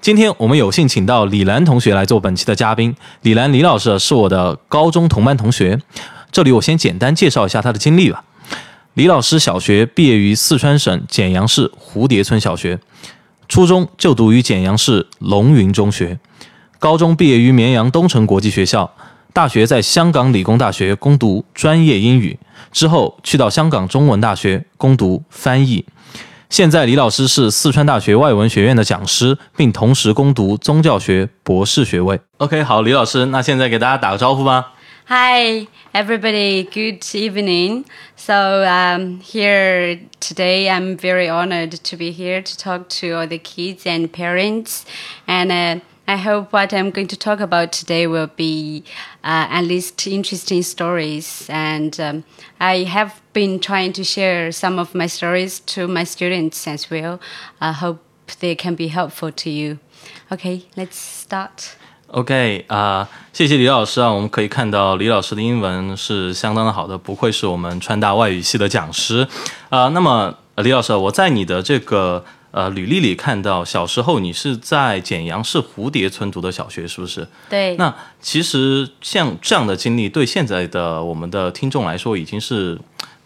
今天我们有幸请到李兰同学来做本期的嘉宾。李兰李老师是我的高中同班同学，这里我先简单介绍一下他的经历吧。李老师小学毕业于四川省简阳市蝴蝶村小学，初中就读于简阳市龙云中学，高中毕业于绵阳东城国际学校，大学在香港理工大学攻读专业英语，之后去到香港中文大学攻读翻译。现在李老师是四川大学外文学院的讲师，并同时攻读宗教学博士学位。OK，好，李老师，那现在给大家打个招呼吧。Hi, everybody. Good evening. So um, here today, I'm very honored to be here to talk to all the kids and parents, and. Uh, I hope what I'm going to talk about today will be uh, at least interesting stories. And um, I have been trying to share some of my stories to my students as well. I hope they can be helpful to you. Okay, let's start. OK 啊、谢谢李老师啊，我们可以看到李老师的英文是相当的好的，不愧是我们川大外语系的讲师啊、那么呃李老师，我在你的这个 呃履历里看到，小时候你是在简阳市蝴蝶村读的小学，是不是？对，那其实像这样的经历，对现在的我们的听众来说，已经是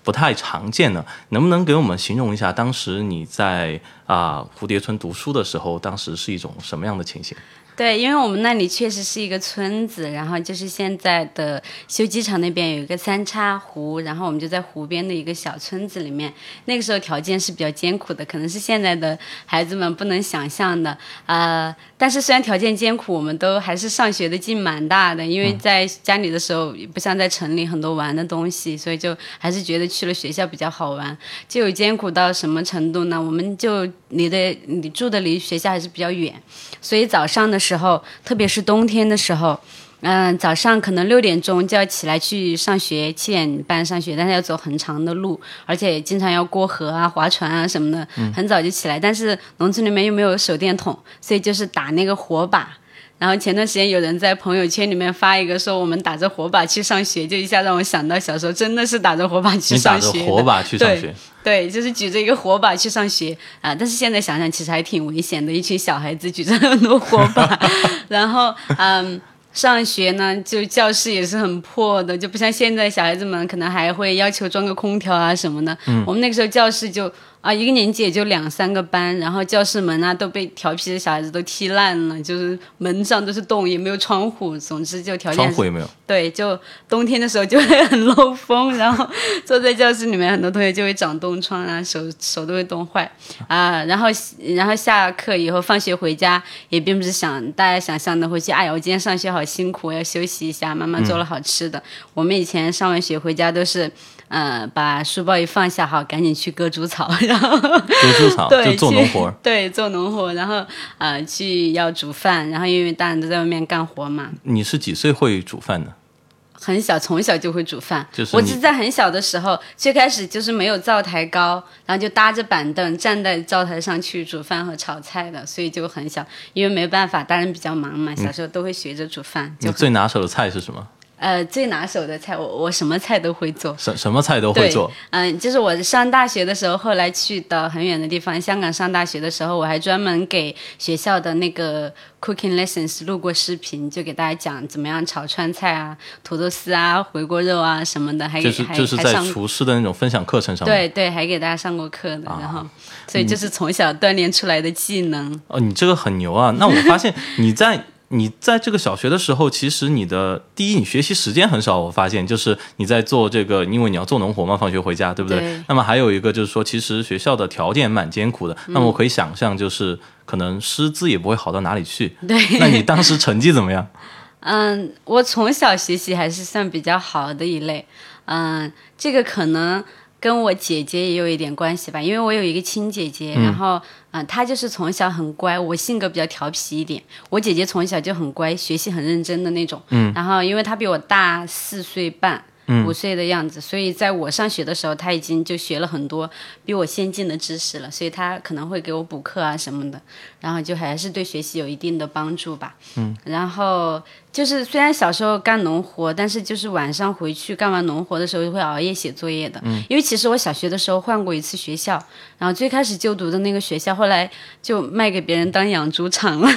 不太常见了。能不能给我们形容一下，当时你在啊、蝴蝶村读书的时候，当时是一种什么样的情形？对，因为我们那里确实是一个村子，然后就是现在的修机场那边有一个三叉湖，然后我们就在湖边的一个小村子里面。那个时候条件是比较艰苦的，可能是现在的孩子们不能想象的。呃，但是虽然条件艰苦，我们都还是上学的劲蛮大的，因为在家里的时候不像在城里很多玩的东西，所以就还是觉得去了学校比较好玩。就有艰苦到什么程度呢？我们就离的你住的离学校还是比较远，所以早上的时候，特别是冬天的时候，嗯，早上可能六点钟就要起来去上学，七点半上学，但是要走很长的路，而且经常要过河啊、划船啊什么的，很早就起来。但是农村里面又没有手电筒，所以就是打那个火把。然后前段时间有人在朋友圈里面发一个说我们打着火把去上学，就一下让我想到小时候真的是打着火把去你打着上学。火把去上学，对，就是举着一个火把去上学啊、但是现在想想，其实还挺危险的，一群小孩子举着很多火把，然后嗯。上学呢，就教室也是很破的，就不像现在小孩子们可能还会要求装个空调啊什么的。我们那个时候教室就啊，一个年级也就两三个班，然后教室门啊都被调皮的小孩子都踢烂了，就是门上都是洞，也没有窗户。总之就条件窗户也没有？对，就冬天的时候就会很漏风，然后坐在教室里面，很多同学就会长冻疮啊，手手都会冻坏啊。然后然后下课以后，放学回家也并不是想大家想象的回去，哎呀，我今天上学好辛苦，我要休息一下，妈妈做了好吃的。我们以前上完学回家都是。呃，把书包一放下，好，赶紧去割猪草，然后割猪草 对就做农活。对，做农活，然后呃去要煮饭，然后因为大人都在外面干活嘛，你是几岁会煮饭的？很小，从小就会煮饭。就是我是在很小的时候，最开始就是没有灶台高，然后就搭着板凳站在灶台上去煮饭和炒菜的，所以就很小。因为没办法，大人比较忙嘛，小时候都会学着煮饭。你就最拿手的菜是什么？呃最拿手的菜，我我什么菜都会做。什什么菜都会做？，嗯，就是我上大学的时候，后来去到很远的地方，香港上大学的时候，我还专门给学校的那个 cooking lessons 录过视频，就给大家讲怎么样炒川菜啊、土豆丝啊、回锅肉啊什么的，还给就是还就是在厨师的那种分享课程上面。对对，还给大家上过课的，然啊后所以就是从小锻炼出来的技能。哦，你这个很牛啊！那我发现你在你在这个小学的时候，其实你的第一，你学习时间很少。我发现就是你在做这个，因为你要做农活嘛，放学回家，对不对？对那么还有一个就是说，其实学校的条件蛮艰苦的。那么我可以想象，就是可能师资也不会好到哪里去。对，那你当时成绩怎么样？嗯，我从小学习还是算比较好的一类。嗯，这个可能跟我姐姐也有一点关系吧，因为我有一个亲姐姐，然后嗯、呃她就是从小很乖，我性格比较调皮一点。我姐姐从小就很乖，学习很认真的那种。嗯，然后因为她比我大四岁半。五岁的样子。所以在我上学的时候，他已经就学了很多比我先进的知识了，所以他可能会给我补课啊什么的，然后就还是对学习有一定的帮助吧。嗯，然后。就是虽然小时候干农活，但是就是晚上回去干完农活的时候会熬夜写作业的。嗯，因为其实我小学的时候换过一次学校，然后最开始就读的那个学校，后来就卖给别人当养猪场了，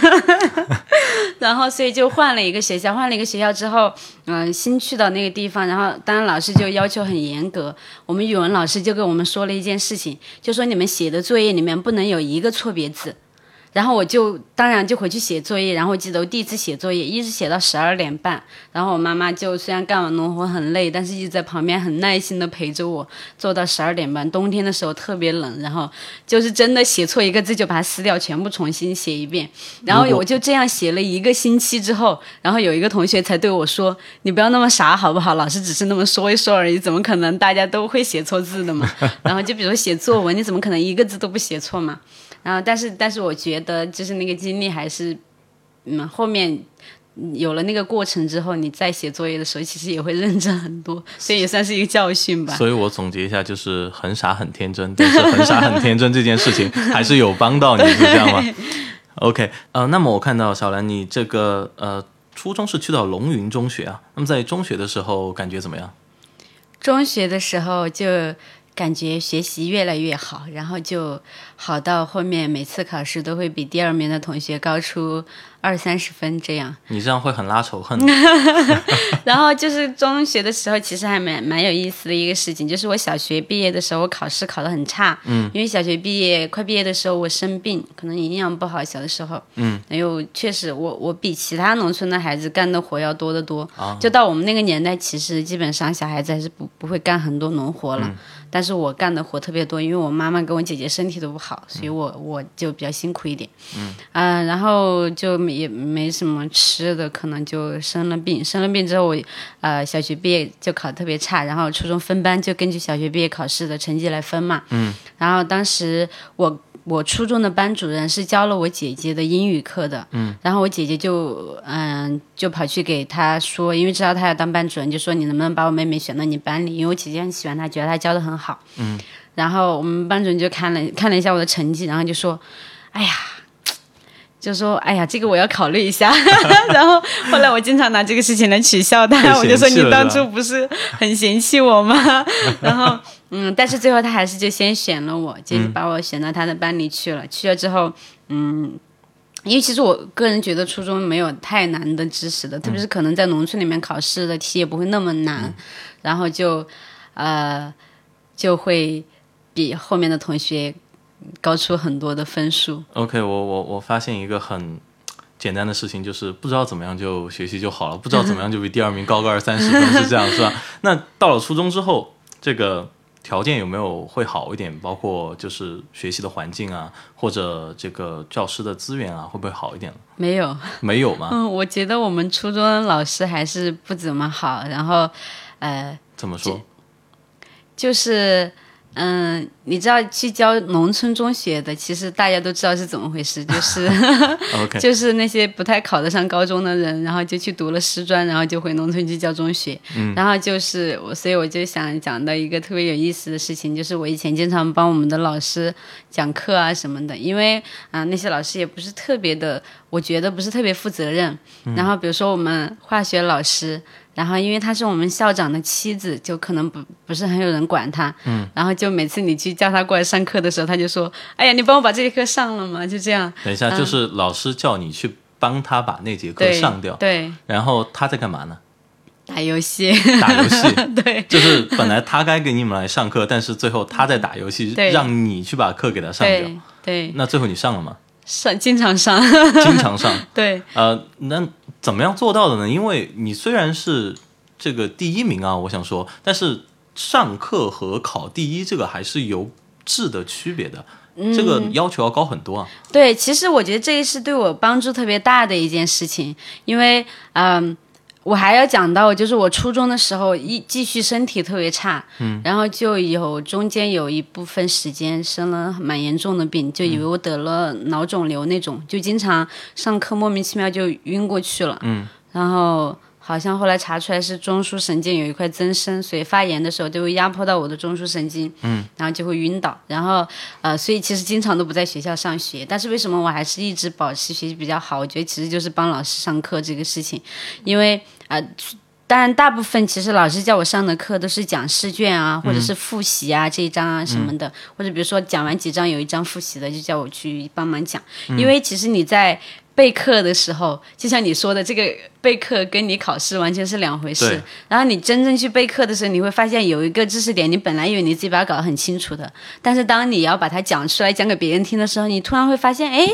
然后所以就换了一个学校。换了一个学校之后，嗯，新去到那个地方，然后当然老师就要求很严格。我们语文老师就跟我们说了一件事情，就说你们写的作业里面不能有一个错别字。然后我就当然就回去写作业，然后我记得我第一次写作业一直写到十二点半，然后我妈妈就虽然干完农活很累，但是一直在旁边很耐心的陪着我做到十二点半。冬天的时候特别冷，然后就是真的写错一个字就把它撕掉，全部重新写一遍。然后我就这样写了一个星期之后，然后有一个同学才对我说：“你不要那么傻好不好？老师只是那么说一说而已，怎么可能大家都会写错字的嘛？然后就比如写作文，你怎么可能一个字都不写错嘛？”然后，但是，但是，我觉得就是那个经历还是，嗯，后面有了那个过程之后，你再写作业的时候，其实也会认真很多，所以也算是一个教训吧。所以我总结一下，就是很傻很天真，但是很傻很天真这件事情 还是有帮到你，是这样吗？OK，呃，那么我看到小兰，你这个呃初中是去到龙云中学啊，那么在中学的时候感觉怎么样？中学的时候就。感觉学习越来越好，然后就好到后面每次考试都会比第二名的同学高出。二三十分这样，你这样会很拉仇恨。然后就是中学的时候，其实还蛮蛮有意思的一个事情，就是我小学毕业的时候，我考试考得很差。嗯。因为小学毕业快毕业的时候，我生病，可能营养不好，小的时候。嗯。还有确实，我我比其他农村的孩子干的活要多得多。啊。就到我们那个年代，其实基本上小孩子还是不不会干很多农活了。嗯。但是我干的活特别多，因为我妈妈跟我姐姐身体都不好，所以我我就比较辛苦一点。嗯。啊，然后就。也没什么吃的，可能就生了病。生了病之后，我呃小学毕业就考特别差，然后初中分班就根据小学毕业考试的成绩来分嘛。嗯。然后当时我我初中的班主任是教了我姐姐的英语课的。嗯。然后我姐姐就嗯就跑去给他说，因为知道他要当班主任，就说你能不能把我妹妹选到你班里？因为我姐姐很喜欢她，觉得她教的很好。嗯。然后我们班主任就看了看了一下我的成绩，然后就说：“哎呀。”就说：“哎呀，这个我要考虑一下。”然后后来我经常拿这个事情来取笑他，我就说：“你当初不是很嫌弃我吗？” 然后嗯，但是最后他还是就先选了我，就把我选到他的班里去了。去了之后，嗯，因为其实我个人觉得初中没有太难的知识的，特别是可能在农村里面考试的题也不会那么难，然后就呃就会比后面的同学。高出很多的分数。OK，我我我发现一个很简单的事情，就是不知道怎么样就学习就好了，不知道怎么样就比第二名高个二三十分，是这样是吧？那到了初中之后，这个条件有没有会好一点？包括就是学习的环境啊，或者这个教师的资源啊，会不会好一点没有，没有吗？嗯，我觉得我们初中老师还是不怎么好。然后，呃，怎么说？就是。嗯，你知道去教农村中学的，其实大家都知道是怎么回事，就是 就是那些不太考得上高中的人，然后就去读了师专，然后就回农村去教中学。嗯，然后就是我，所以我就想讲到一个特别有意思的事情，就是我以前经常帮我们的老师讲课啊什么的，因为啊那些老师也不是特别的，我觉得不是特别负责任。然后比如说我们化学老师。然后，因为她是我们校长的妻子，就可能不不是很有人管她。嗯。然后就每次你去叫她过来上课的时候，她就说：“哎呀，你帮我把这节课上了嘛。”就这样。等一下，就是老师叫你去帮他把那节课上掉。对。然后他在干嘛呢？打游戏。打游戏。对。就是本来他该给你们来上课，但是最后他在打游戏，让你去把课给他上掉。对。那最后你上了吗？上，经常上。经常上。对。呃，那。怎么样做到的呢？因为你虽然是这个第一名啊，我想说，但是上课和考第一这个还是有质的区别的，这个要求要高很多啊。对，其实我觉得这是对我帮助特别大的一件事情，因为嗯。我还要讲到，就是我初中的时候，一继续身体特别差，嗯，然后就有中间有一部分时间生了蛮严重的病，就以为我得了脑肿瘤那种，就经常上课莫名其妙就晕过去了，嗯，然后好像后来查出来是中枢神经有一块增生，所以发炎的时候就会压迫到我的中枢神经，嗯，然后就会晕倒，然后呃，所以其实经常都不在学校上学。但是为什么我还是一直保持学习比较好？我觉得其实就是帮老师上课这个事情，因为呃。当然，大部分其实老师叫我上的课都是讲试卷啊，或者是复习啊这一章啊什么的，或者比如说讲完几章有一章复习的，就叫我去帮忙讲。因为其实你在备课的时候，就像你说的这个。备课跟你考试完全是两回事。然后你真正去备课的时候，你会发现有一个知识点，你本来以为你自己把它搞得很清楚的，但是当你要把它讲出来讲给别人听的时候，你突然会发现，哎，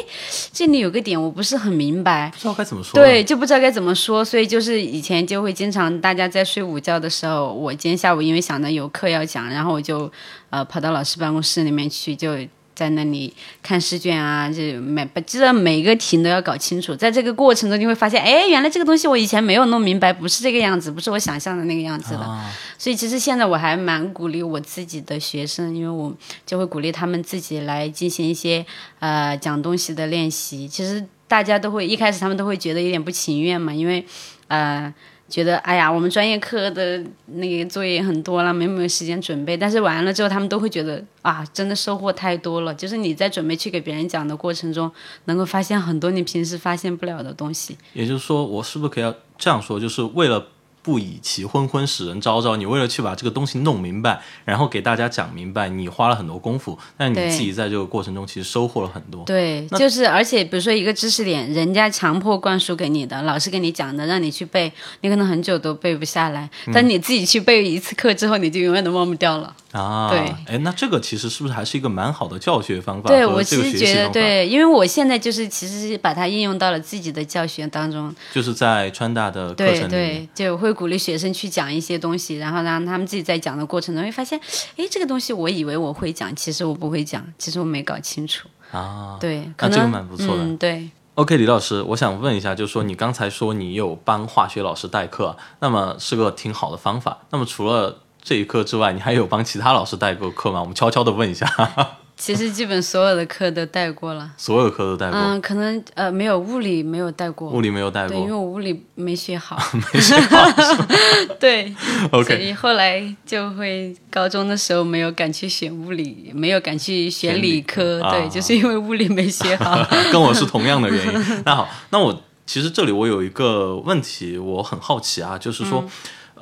这里有个点我不是很明白，不知道该怎么说。对，就不知道该怎么说。所以就是以前就会经常大家在睡午觉的时候，我今天下午因为想着有课要讲，然后我就呃跑到老师办公室里面去就。在那里看试卷啊，就每不记得每个题都要搞清楚。在这个过程中，你会发现，哎，原来这个东西我以前没有弄明白，不是这个样子，不是我想象的那个样子的。所以其实现在我还蛮鼓励我自己的学生，因为我就会鼓励他们自己来进行一些呃讲东西的练习。其实大家都会一开始他们都会觉得有点不情愿嘛，因为呃。觉得哎呀，我们专业课的那个作业很多了，没没有时间准备。但是完了之后，他们都会觉得啊，真的收获太多了。就是你在准备去给别人讲的过程中，能够发现很多你平时发现不了的东西。也就是说，我是不是可以要这样说，就是为了。不以其昏昏使人昭昭。你为了去把这个东西弄明白，然后给大家讲明白，你花了很多功夫，但你自己在这个过程中其实收获了很多。对，就是而且比如说一个知识点，人家强迫灌输给你的，老师给你讲的，让你去背，你可能很久都背不下来，但你自己去背一次课之后，你就永远都忘不掉了。啊，对，哎，那这个其实是不是还是一个蛮好的教学方法？对我其实觉得，对，因为我现在就是其实是把它应用到了自己的教学当中，就是在川大的课程里，对对，就会鼓励学生去讲一些东西，然后让他们自己在讲的过程中会发现，哎，这个东西我以为我会讲，其实我不会讲，其实我没搞清楚啊。对，那这个蛮不错的。对，OK，李老师，我想问一下，就是说你刚才说你有帮化学老师代课，那么是个挺好的方法。那么除了这一课之外，你还有帮其他老师带过课吗？我们悄悄的问一下。其实基本所有的课都带过了，所有课都带过。嗯，可能呃没有物理没有带过，物理没有带过，对，因为我物理没学好，没学好。对，OK。所以后来就会高中的时候没有敢去选物理，没有敢去选理科，对，就是因为物理没学好。跟我是同样的原因。那好，那我其实这里我有一个问题，我很好奇啊，就是说。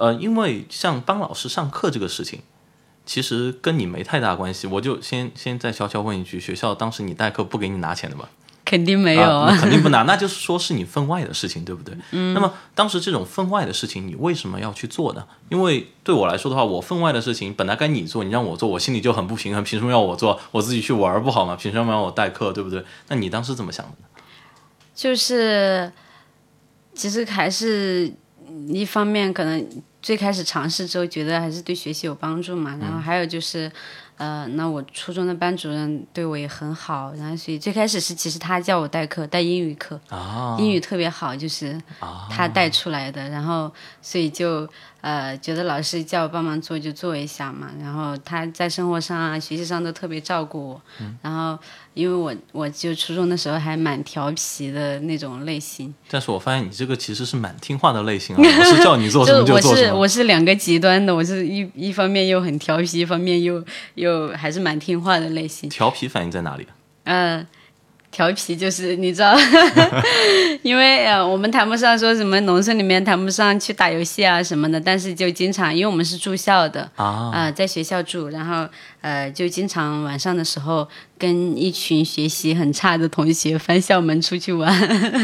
呃，因为像帮老师上课这个事情，其实跟你没太大关系。我就先先再悄悄问一句：学校当时你代课不给你拿钱的吧？肯定没有，肯定不拿。那就是说是你分外的事情，对不对？嗯。那么当时这种分外的事情，你为什么要去做呢？因为对我来说的话，我分外的事情本来该你做，你让我做，我心里就很不平衡。凭什么要我做？我自己去玩不好吗？凭什么让我代课，对不对？那你当时怎么想的呢？就是，其实还是一方面可能。最开始尝试之后，觉得还是对学习有帮助嘛。然后还有就是，呃，那我初中的班主任对我也很好，然后所以最开始是其实他叫我代课，带英语课，英语特别好，就是他带出来的。然后所以就。呃，觉得老师叫我帮忙做就做一下嘛，然后他在生活上啊、学习上都特别照顾我。然后因为我我就初中的时候还蛮调皮的那种类型。但是我发现你这个其实是蛮听话的类型啊，老师叫你做什么就做什么。我是我是两个极端的，我是一一方面又很调皮，一方面又又还是蛮听话的类型。调皮反应在哪里？嗯。调皮就是你知道，因为呃我们谈不上说什么农村里面谈不上去打游戏啊什么的，但是就经常因为我们是住校的啊，在学校住，然后呃就经常晚上的时候跟一群学习很差的同学 翻校门出去玩。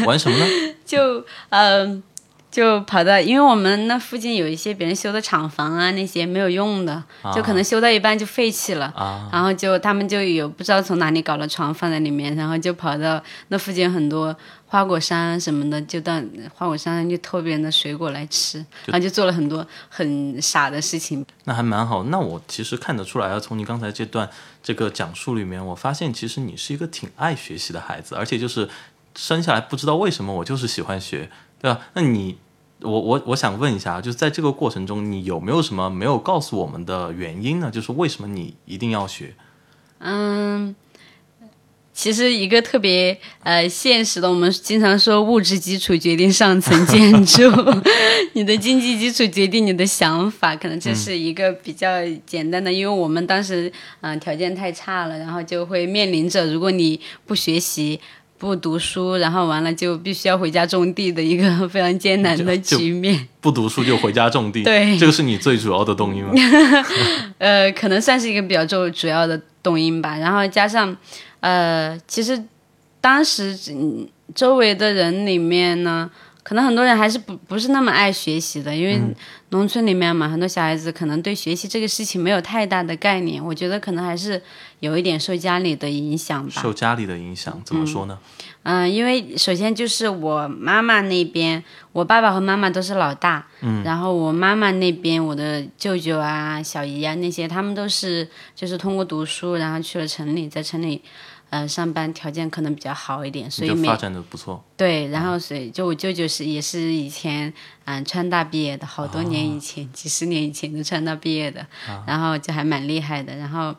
玩什么呢？就嗯。就跑到，因为我们那附近有一些别人修的厂房啊，那些没有用的，就可能修到一半就废弃了。然后就他们就有不知道从哪里搞了床放在里面，然后就跑到那附近很多花果山什么的，就到花果山上去偷别人的水果来吃，然后就做了很多很傻的事情。那还蛮好。那我其实看得出来啊，从你刚才这段这个讲述里面，我发现其实你是一个挺爱学习的孩子，而且就是生下来不知道为什么我就是喜欢学。对吧？那你，我我我想问一下，就是在这个过程中，你有没有什么没有告诉我们的原因呢？就是为什么你一定要学？嗯，其实一个特别呃现实的，我们经常说物质基础决定上层建筑，你的经济基础决定你的想法，可能这是一个比较简单的。因为我们当时嗯、呃条件太差了，然后就会面临着如果你不学习。不读书，然后完了就必须要回家种地的一个 非常艰难的局面。不读书就回家种地，对这个是你最主要的动因吗？呃，可能算是一个比较重主要的动因吧。然后加上，呃，其实当时嗯周围的人里面呢，可能很多人还是不不是那么爱学习的，因为农村里面嘛，很多小孩子可能对学习这个事情没有太大的概念。我觉得可能还是有一点受家里的影响吧。受家里的影响，怎么说呢？嗯，因为首先就是我妈妈那边，我爸爸和妈妈都是老大，嗯，然后我妈妈那边，我的舅舅啊、小姨啊那些，他们都是就是通过读书，然后去了城里，在城里，呃，上班条件可能比较好一点，所以发展的不错，对，然后所以就我舅舅是也是以前嗯川大毕业的，好多年以前，几十年以前的川大毕业的，然后就还蛮厉害的，然后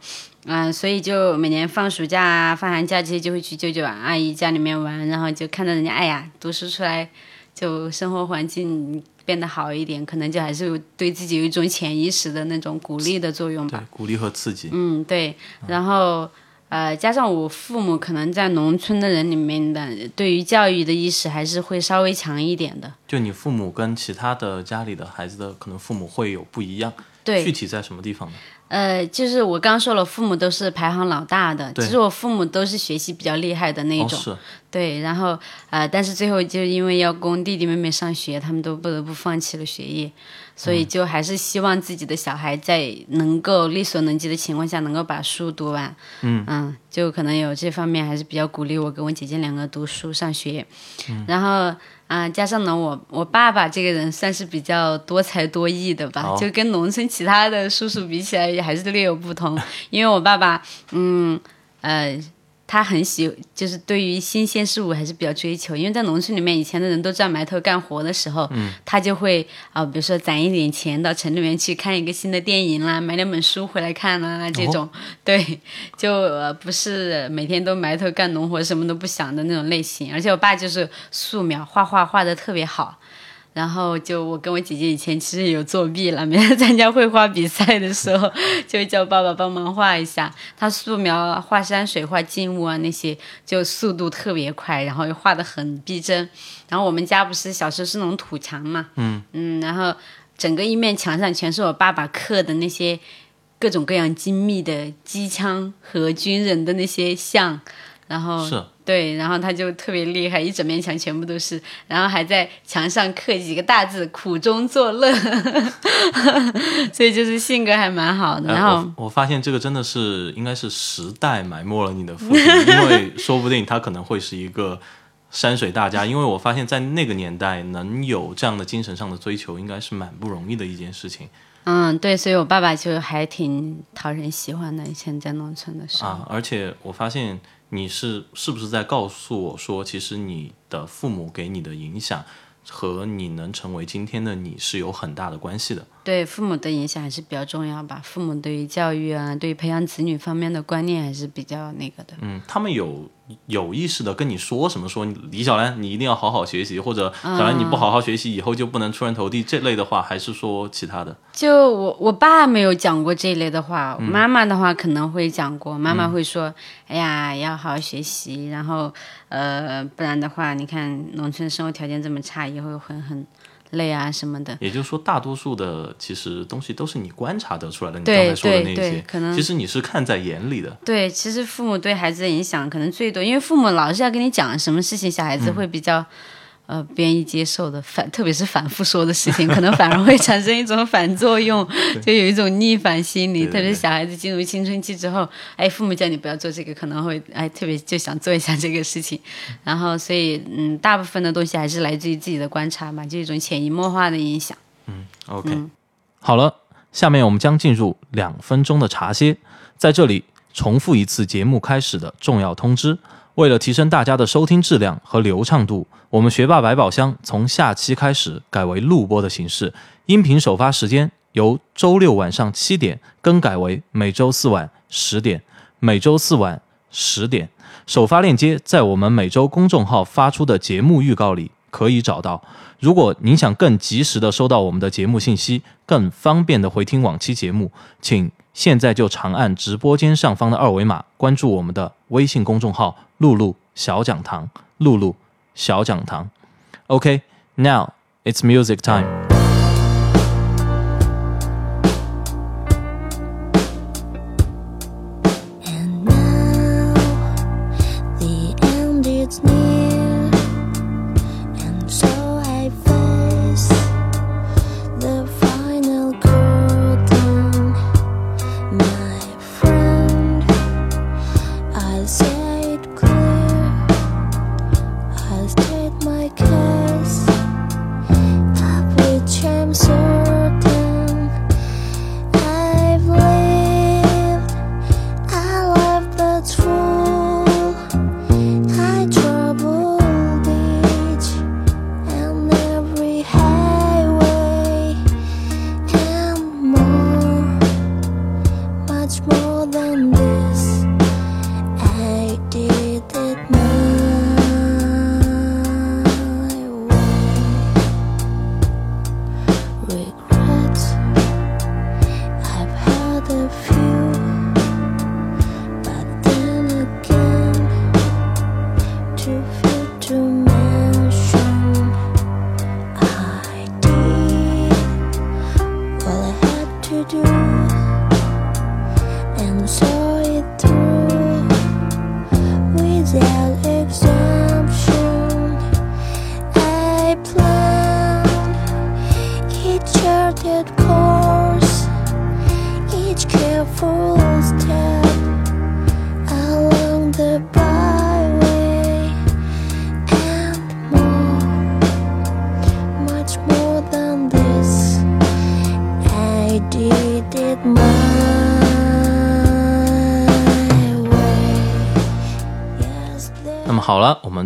嗯、所以就每年放暑假啊、放寒假这些就会去舅舅啊阿姨家里面玩，然后就看到人家哎呀读书出来，就生活环境变得好一点，可能就还是对自己有一种潜意识的那种鼓励的作用吧对。，鼓励和刺激，嗯，对，然后呃，加上我父母可能在农村的人里面的对于教育的意识还是会稍微强一点的。就你父母跟其他的家里的孩子的可能父母会有不一样，对具，体在什么地方呢？呃，就是我刚说了，父母都是排行老大的，其实我父母都是学习比较厉害的那一，种。是，对，然后呃，但是最后就因为要供弟弟妹妹上学，他们都不得不放弃了学业，所以就还是希望自己的小孩在能够力所能及的情况下，能够把书读完。嗯就可能有这方面还是比较鼓励我跟我姐姐两个读书上学。然后啊、加上呢，我我爸爸这个人算是比较多才多艺的吧，哦就跟农村其他的叔叔比起来，也还是略有不同。因为我爸爸，嗯呃。他很喜，就是对于新鲜事物还是比较追求，因为在农村里面，以前的人都这样埋头干活的时候，他就会啊、比如说攒一点钱到城里面去看一个新的电影啦，买两本书回来看啦，这种，对，就、呃、不是每天都埋头干农活，什么都不想的那种类型。而且我爸就是素描，画画画的特别好。然后就我跟我姐姐以前其实有作弊了，每次参加绘画比赛的时候，就叫爸爸帮忙画一下。他素描、画山水、画静物啊那些，就速度特别快，然后又画的很逼真。然后我们家不是小时候是那种土墙嘛，嗯嗯，然后整个一面墙上全是我爸爸刻的那些各种各样精密的机枪和军人的那些像，然后是对，然后他就特别厉害，一整面墙全部都是，然后还在墙上刻几个大字“苦中作乐”，所以就是性格还蛮好的。呃然后、我我发现这个真的是应该是时代埋没了你的父亲，因为说不定他可能会是一个山水大家。因为我发现，在那个年代能有这样的精神上的追求，应该是蛮不容易的一件事情嗯，对，所以我爸爸就还挺讨人喜欢的。以前在农村的时候，啊。而且我发现你是是不是在告诉我说，其实你的父母给你的影响和你能成为今天的你是有很大的关系的。对父母的影响还是比较重要吧。父母对于教育啊，对于培养子女方面的观念还是比较那个的。嗯，他们有有意识的跟你说什么说李小兰你一定要好好学习，或者小兰你不好好学习以后就不能出人头地这类的话，还是说其他的？就我我爸没有讲过这一类的话，妈妈的话可能会讲过。妈妈会说：“哎呀，要好好学习，然后呃，不然的话，你看农村生活条件这么差，以后很很累啊什么的。也就是说，大多数的其实东西都是你观察得出来的。你刚才说的那些，可能其实你是看在眼里的。”对，其实父母对孩子的影响可能最多，因为父母老是要跟你讲什么事情，小孩子会比较。呃，不愿意接受的反，特别是反复说的事情，可能反而会产生一种反作用，就有一种逆反心理。对对特别是小孩子进入青春期之后，哎，父母叫你不要做这个，可能会哎特别就想做一下这个事情。然后，所以嗯，大部分的东西还是来自于自己的观察嘛，就一种潜移默化的影响。嗯 OK，、好了，下面我们将进入两分钟的茶歇，在这里重复一次节目开始的重要通知。为了提升大家的收听质量和流畅度，我们学霸百宝箱从下期开始改为录播的形式，音频首发时间由周六晚上七点更改为每周四晚十点，每周四晚十点。首发链接在我们每周公众号发出的节目预告里可以找到。如果您想更及时的收到我们的节目信息，更方便的回听往期节目，请现在就长按直播间上方的二维码关注我们的微信公众号“露露小讲堂”。露露小讲堂。OK，now、it's music time。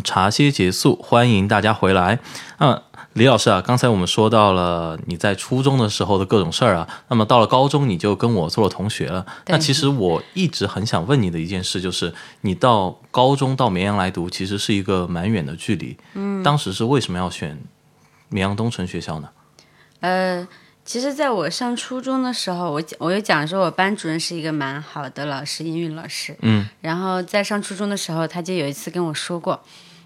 茶歇结束，欢迎大家回来。嗯李老师啊，刚才我们说到了你在初中的时候的各种事儿啊，那么到了高中你就跟我做了同学了。那其实我一直很想问你的一件事，就是你到高中到绵阳来读，其实是一个蛮远的距离。嗯，当时是为什么要选绵阳东城学校呢？呃，其实在我上初中的时候，我讲我有讲说，我班主任是一个蛮好的老师，英语老师。嗯，然后在上初中的时候，他就有一次跟我说过，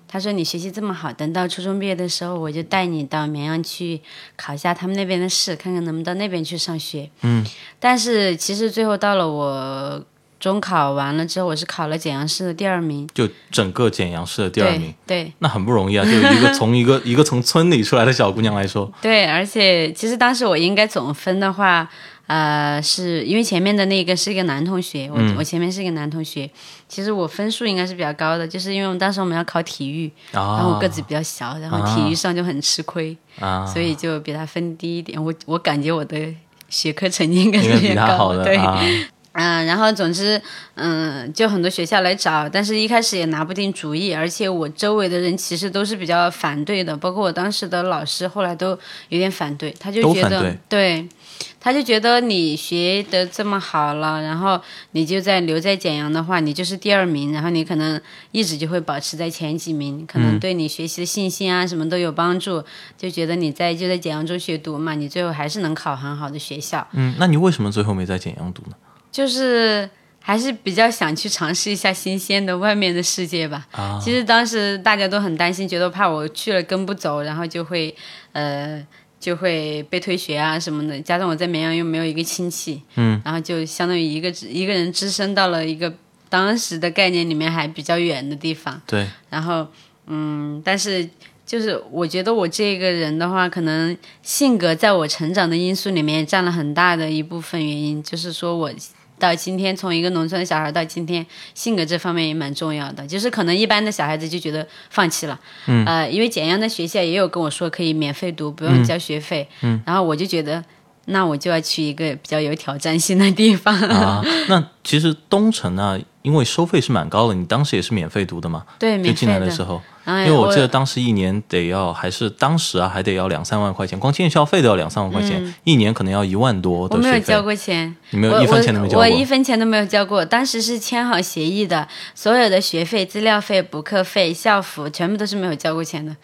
他说你学习这么好，等到初中毕业的时候，我就带你到绵阳去考一下他们那边的试，看看能不能到那边去上学。嗯，但是其实最后到了我中考完了之后，我是考了简阳市的第二名，就整个简阳市的第二名，对对那很不容易啊！就一个从一个一个从村里出来的小姑娘来说，对，而且其实当时我应该总分的话，呃，是因为前面的那个是一个男同学，我、我前面是一个男同学，其实我分数应该是比较高的，就是因为我们当时我们要考体育，然后我啊个子比较小，然后体育上就很吃亏，啊，所以就比他分低一点。我我感觉我的学科成绩应该是比较高的对。啊。嗯，然后总之，嗯，就很多学校来找，但是一开始也拿不定主意，而且我周围的人其实都是比较反对的，包括我当时的老师，后来都有点反对，他就觉得对，对，他就觉得你学的这么好了，然后你就在留在简阳的话，你就是第二名，然后你可能一直就会保持在前几名，可能对你学习的信心啊什么都有帮助，就觉得你在就在简阳中学读嘛，你最后还是能考很好的学校。嗯，那你为什么最后没在简阳读呢？就是还是比较想去尝试一下新鲜的外面的世界吧。啊其实当时大家都很担心，觉得怕我去了跟不走，然后就会呃就会被退学啊什么的。加上我在绵阳又没有一个亲戚，嗯，然后就相当于一个一个人只身到了一个当时的概念里面还比较远的地方。对，然后，嗯，但是就是我觉得我这个人的话，可能性格在我成长的因素里面占了很大的一部分原因，就是说我。到今天，从一个农村的小孩到今天，性格这方面也蛮重要的。就是可能一般的小孩子就觉得放弃了，嗯，呃，因为简阳的学校也有跟我说可以免费读，不用交学费，嗯，然后我就觉得，那我就要去一个比较有挑战性的地方。啊，那其实东城呢，因为收费是蛮高的，你当时也是免费读的嘛？对，就免费的进来的时。候，因为我记得当时一年得要，还是当时啊，还得要两三万块钱，光建校费都要两三万块钱，一年可能要一万多的嗯我没有。交过钱，你没有一分钱都没交过我，我一分钱都没有交过。当时是签好协议的，所有的学费、资料费、补课费、校服全部都是没有交过钱的。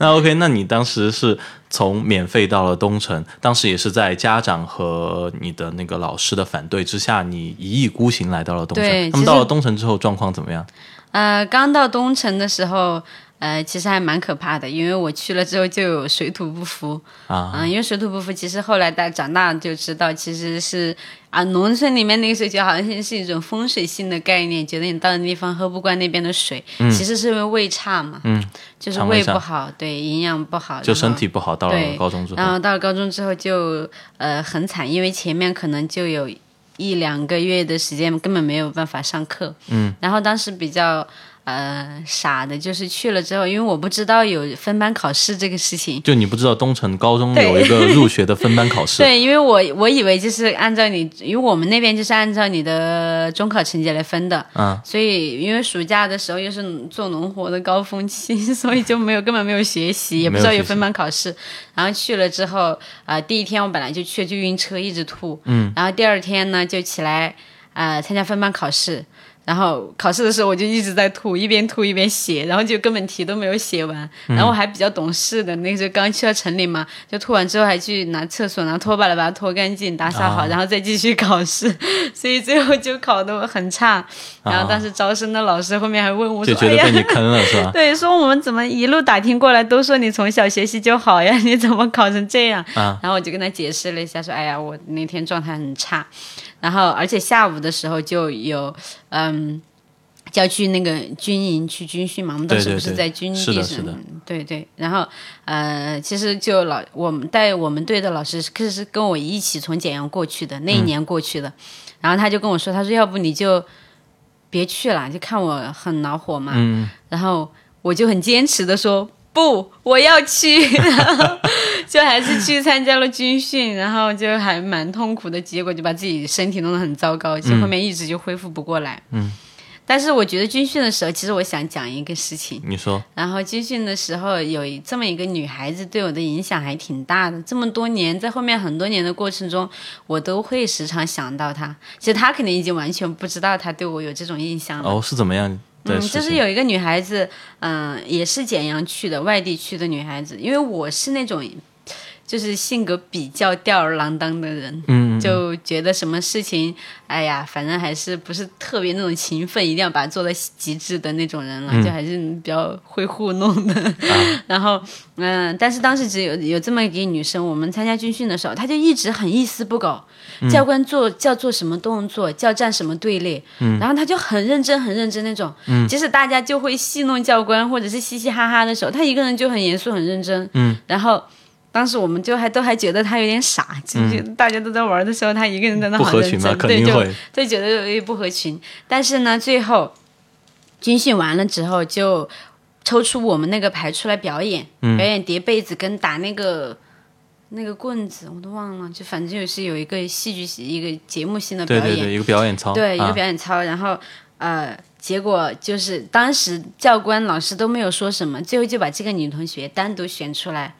那 OK，那你当时是从免费到了东城，当时也是在家长和你的那个老师的反对之下，你一意孤行来到了东城。那么到了东城之后，状况怎么样？呃，刚到东城的时候，呃，其实还蛮可怕的，因为我去了之后就有水土不服。啊。嗯，因为水土不服，其实后来大长大就知道，其实是啊，农村里面那个水就好像是一种风水性的概念，觉得你到的地方喝不惯那边的水，其实是因为胃差嘛，嗯，就是胃不好，对，营养不好，就身体不好，到了高中之后，然后到了高中之后就呃很惨，因为前面可能就有一两个月的时间根本没有办法上课。嗯，然后当时比较呃傻的就是去了之后，因为我不知道有分班考试这个事情。就你不知道东城高中有一个 入学的分班考试，对，因为我我以为就是按照你，因为我们那边就是按照你的中考成绩来分的，嗯，所以因为暑假的时候又是做农活的高峰期，所以就没有根本没有学习，也不知道有分班考试。然后去了之后，啊、第一天我本来就去就晕车，一直吐，嗯，然后第二天呢就起来，呃，参加分班考试。然后考试的时候我就一直在吐，一边吐一边写，然后就根本题都没有写完。然后我还比较懂事的，那个时候刚去到城里嘛，就吐完之后还去拿厕所拿拖把来把它拖干净，打扫好，啊然后再继续考试。所以最后就考得很差。然后当时招生的老师后面还问我说：“哎呀就觉得被，你坑了是吧？对，说我们怎么一路打听过来，都说你从小学习就好呀，你怎么考成这样？”啊然后我就跟他解释了一下，说：“哎呀，我那天状态很差，然后而且下午的时候就有嗯。”就要去那个军营去军训嘛，我们当时不对对对在军地上，是的对对。然后呃，其实就老我们带我们队的老师可是跟我一起从简阳过去的，那一年过去的。然后他就跟我说，他说要不你就别去了，就看我很恼火嘛。嗯，然后我就很坚持的说不，我要去，就还是去参加了军训，然后就还蛮痛苦的，结果就把自己身体弄得很糟糕，就后面一直就恢复不过来。嗯。但是我觉得军训的时候，其实我想讲一个事情。你说然后军训的时候，有这么一个女孩子对我的影响还挺大的。这么多年，在后面很多年的过程中，我都会时常想到她。其实她肯定已经完全不知道她对我有这种印象了。哦是怎么样的嗯，就是有一个女孩子，嗯、也是简阳去的，外地去的女孩子。因为我是那种，就是性格比较吊儿郎当的人，嗯，嗯就觉得什么事情，哎呀，反正还是不是特别那种勤奋，一定要把它做到极致的那种人了，嗯就还是比较会糊弄的。啊 然后，嗯、但是当时只有有这么一个女生，我们参加军训的时候，她就一直很一丝不苟，嗯教官做叫做什么动作，叫站什么队列，嗯然后她就很认真很认真那种。嗯即使大家就会戏弄教官或者是嘻嘻哈哈的时候，她一个人就很严肃很认真。嗯，然后。当时我们就还都还觉得他有点傻，就是大家都在玩的时候，他一个人在那不好认真，对，就。就觉得有点不合群。但是呢，最后军训完了之后，就抽出我们那个排出来表演，嗯表演叠被子跟打那个那个棍子，我都忘了，就反正就是有一个戏剧系一个节目性的表演，对对对，一个表演操，对，一个啊表演操，然后呃。结果就是当时教官老师都没有说什么，最后就把这个女同学单独选出来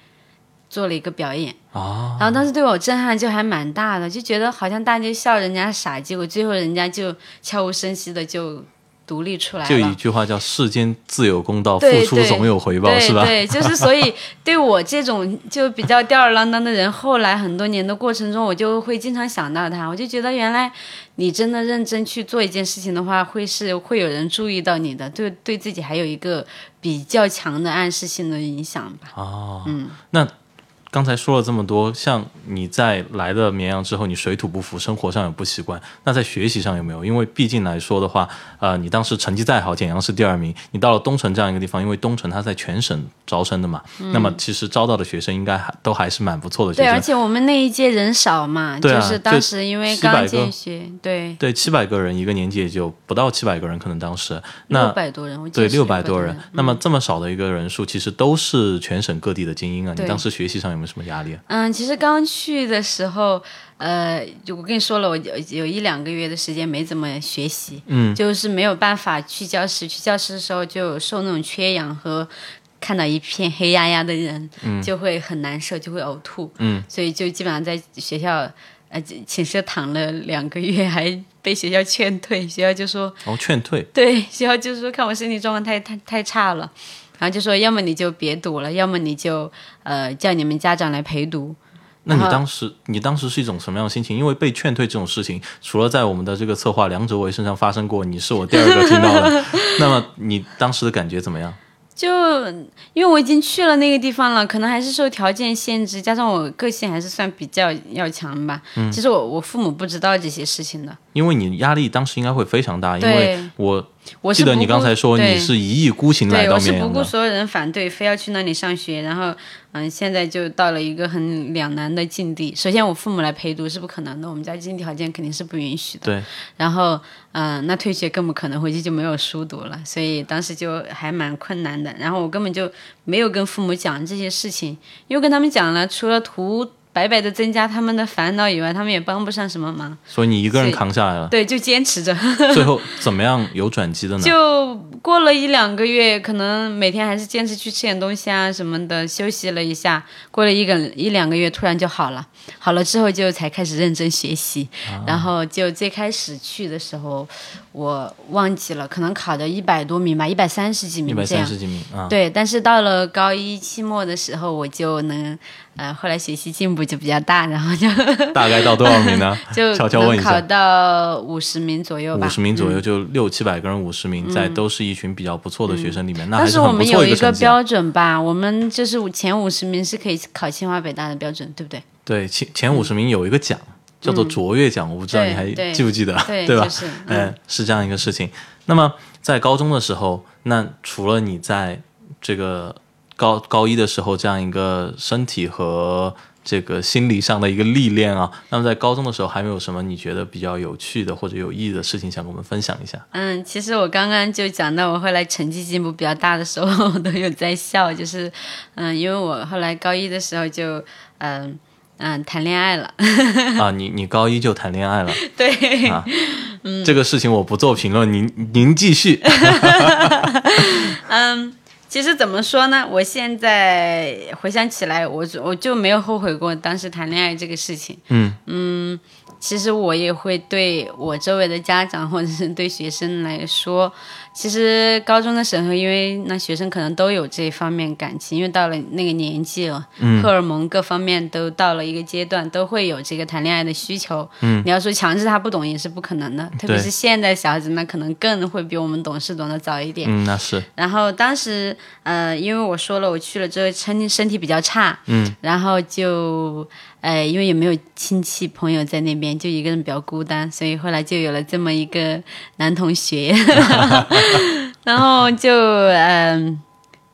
做了一个表演。啊，然后当时对我震撼就还蛮大的，就觉得好像大家笑人家傻，结果最后人家就悄无声息的就独立出来了就一。句话叫“世间自有公道，付出总有回报”，是吧？对，就是 所以对我这种就比较吊儿郎当的人，后来很多年的过程中，我就会经常想到他，我就觉得原来你真的认真去做一件事情的话，会是会有人注意到你的，对对自己还有一个比较强的暗示性的影响吧。哦，嗯那刚才说了这么多，像你在来了绵阳之后，你水土不服，生活上有不习惯，那在学习上有没有？因为毕竟来说的话，呃，你当时成绩再好，简阳是第二名，你到了东城这样一个地方，因为东城它在全省招生的嘛，那么其实招到的学生应该还都还是蛮不错的对，而。且我们那一届人少嘛，对啊就是当时因为刚个进学，对，对，七百个人一个年级也就不到七百个人，可能当时那六百多人，对，六百多人多人。。那么这么少的一个人数，其实都是全省各地的精英啊。你当时学习上有没有什么压力啊？嗯，其实刚去的时候，呃，就我跟你说了，我有有一两个月的时间没怎么学习，嗯，就是没有办法去教室。去教室的时候就受那种缺氧和看到一片黑压压的人，就会很难受，就会呕吐。嗯，所以就基本上在学校呃寝室躺了两个月，还被学校劝退。学校就说，哦劝退。对，学校就说看我身体状况太太太差了，然后就说要么你就别读了，要么你就呃叫你们家长来陪读。那你当时，你当时是一种什么样的心情？因为被劝退这种事情，除了在我们的这个策划梁哲伟身上发生过，你是我第二个听到的。那么你当时的感觉怎么样？就因为我已经去了那个地方了，可能还是受条件限制，加上我个性还是算比较要强吧。嗯其实我我父母不知道这些事情的，因为你压力当时应该会非常大，因为我我记得你刚才说你是一意孤行来对，到我是不绵阳的，顾所有人反对，非要去那里上学，然后嗯，现在就到了一个很两难的境地。首先，我父母来陪读是不可能的，我们家经济条件肯定是不允许的。对，然后嗯，那退学更不可能，回去就没有书读了，所以当时就还蛮困难的。然后我根本就没有跟父母讲这些事情，因为跟他们讲了，除了图白白的增加他们的烦恼以外，他们也帮不上什么忙。所以你一个人扛下来了。对，就坚持着。最后怎么样有转机的呢？就过了一两个月，可能每天还是坚持去吃点东西啊什么的，休息了一下。过了一个一两个月，突然就好了。好了之后，就才开始认真学习。啊然后就最开始去的时候，我忘记了，可能考的一百多名吧，一百三十几一百名这样。三十几名啊，对，但是到了高一期末的时候，我就能，呃，后来学习进步就比较大，然后就 大概到多少名呢？就悄悄问一下。到五十名左右吧。五十名左右，嗯就六七百个人，五十名，在都是一群比较不错的学生里面，那还是我很不错们有一个一成绩啊。标准吧，我们就是前五十名是可以考清华北大的标准，对不对？对，前前五十名有一个奖叫做卓越奖，我不知道你还记不记得，对吧？就是嗯嗯，是这样一个事情。那么在高中的时候，那除了你在这个高高一的时候这样一个身体和这个心理上的一个历练啊，那么在高中的时候还没有什么你觉得比较有趣的或者有意义的事情想跟我们分享一下？嗯，其实我刚刚就讲到，我后来成绩进步比较大的时候，我都有在笑，就是，嗯，因为我后来高一的时候就，嗯嗯谈恋爱了，啊，你你高一就谈恋爱了，对，啊，嗯。这个事情我不做评论，您您继续。其实怎么说呢？我现在回想起来，我就我就没有后悔过当时谈恋爱这个事情。嗯其实我也会对我周围的家长或者是对学生来说，其实高中的时候，因为那学生可能都有这方面感情，因为到了那个年纪了，荷尔蒙各方面都到了一个阶段，都会有这个谈恋爱的需求。嗯，你要说强制他不懂也是不可能的，特别是现在小孩子，那可能更会比我们懂事懂得早一点。嗯，那是然后当时呃，因为我说了我去了之后身身体比较差，嗯，然后就呃，因为也没有亲戚朋友在那边，就一个人比较孤单，所以后来就有了这么一个男同学，然后就嗯、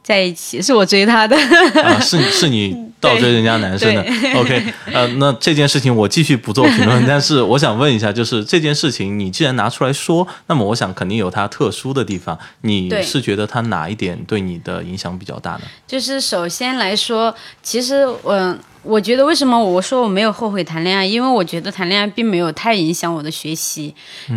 在一起，是我追他的，啊，是是你倒追人家男生的。OK，呃，那这件事情我继续不做评论，但是我想问一下，就是这件事情你既然拿出来说，那么我想肯定有它特殊的地方。你是觉得它哪一点对你的影响比较大呢？就是首先来说，其实我、我觉得为什么我说我没有后悔谈恋爱，因为我觉得谈恋爱并没有太影响我的学习。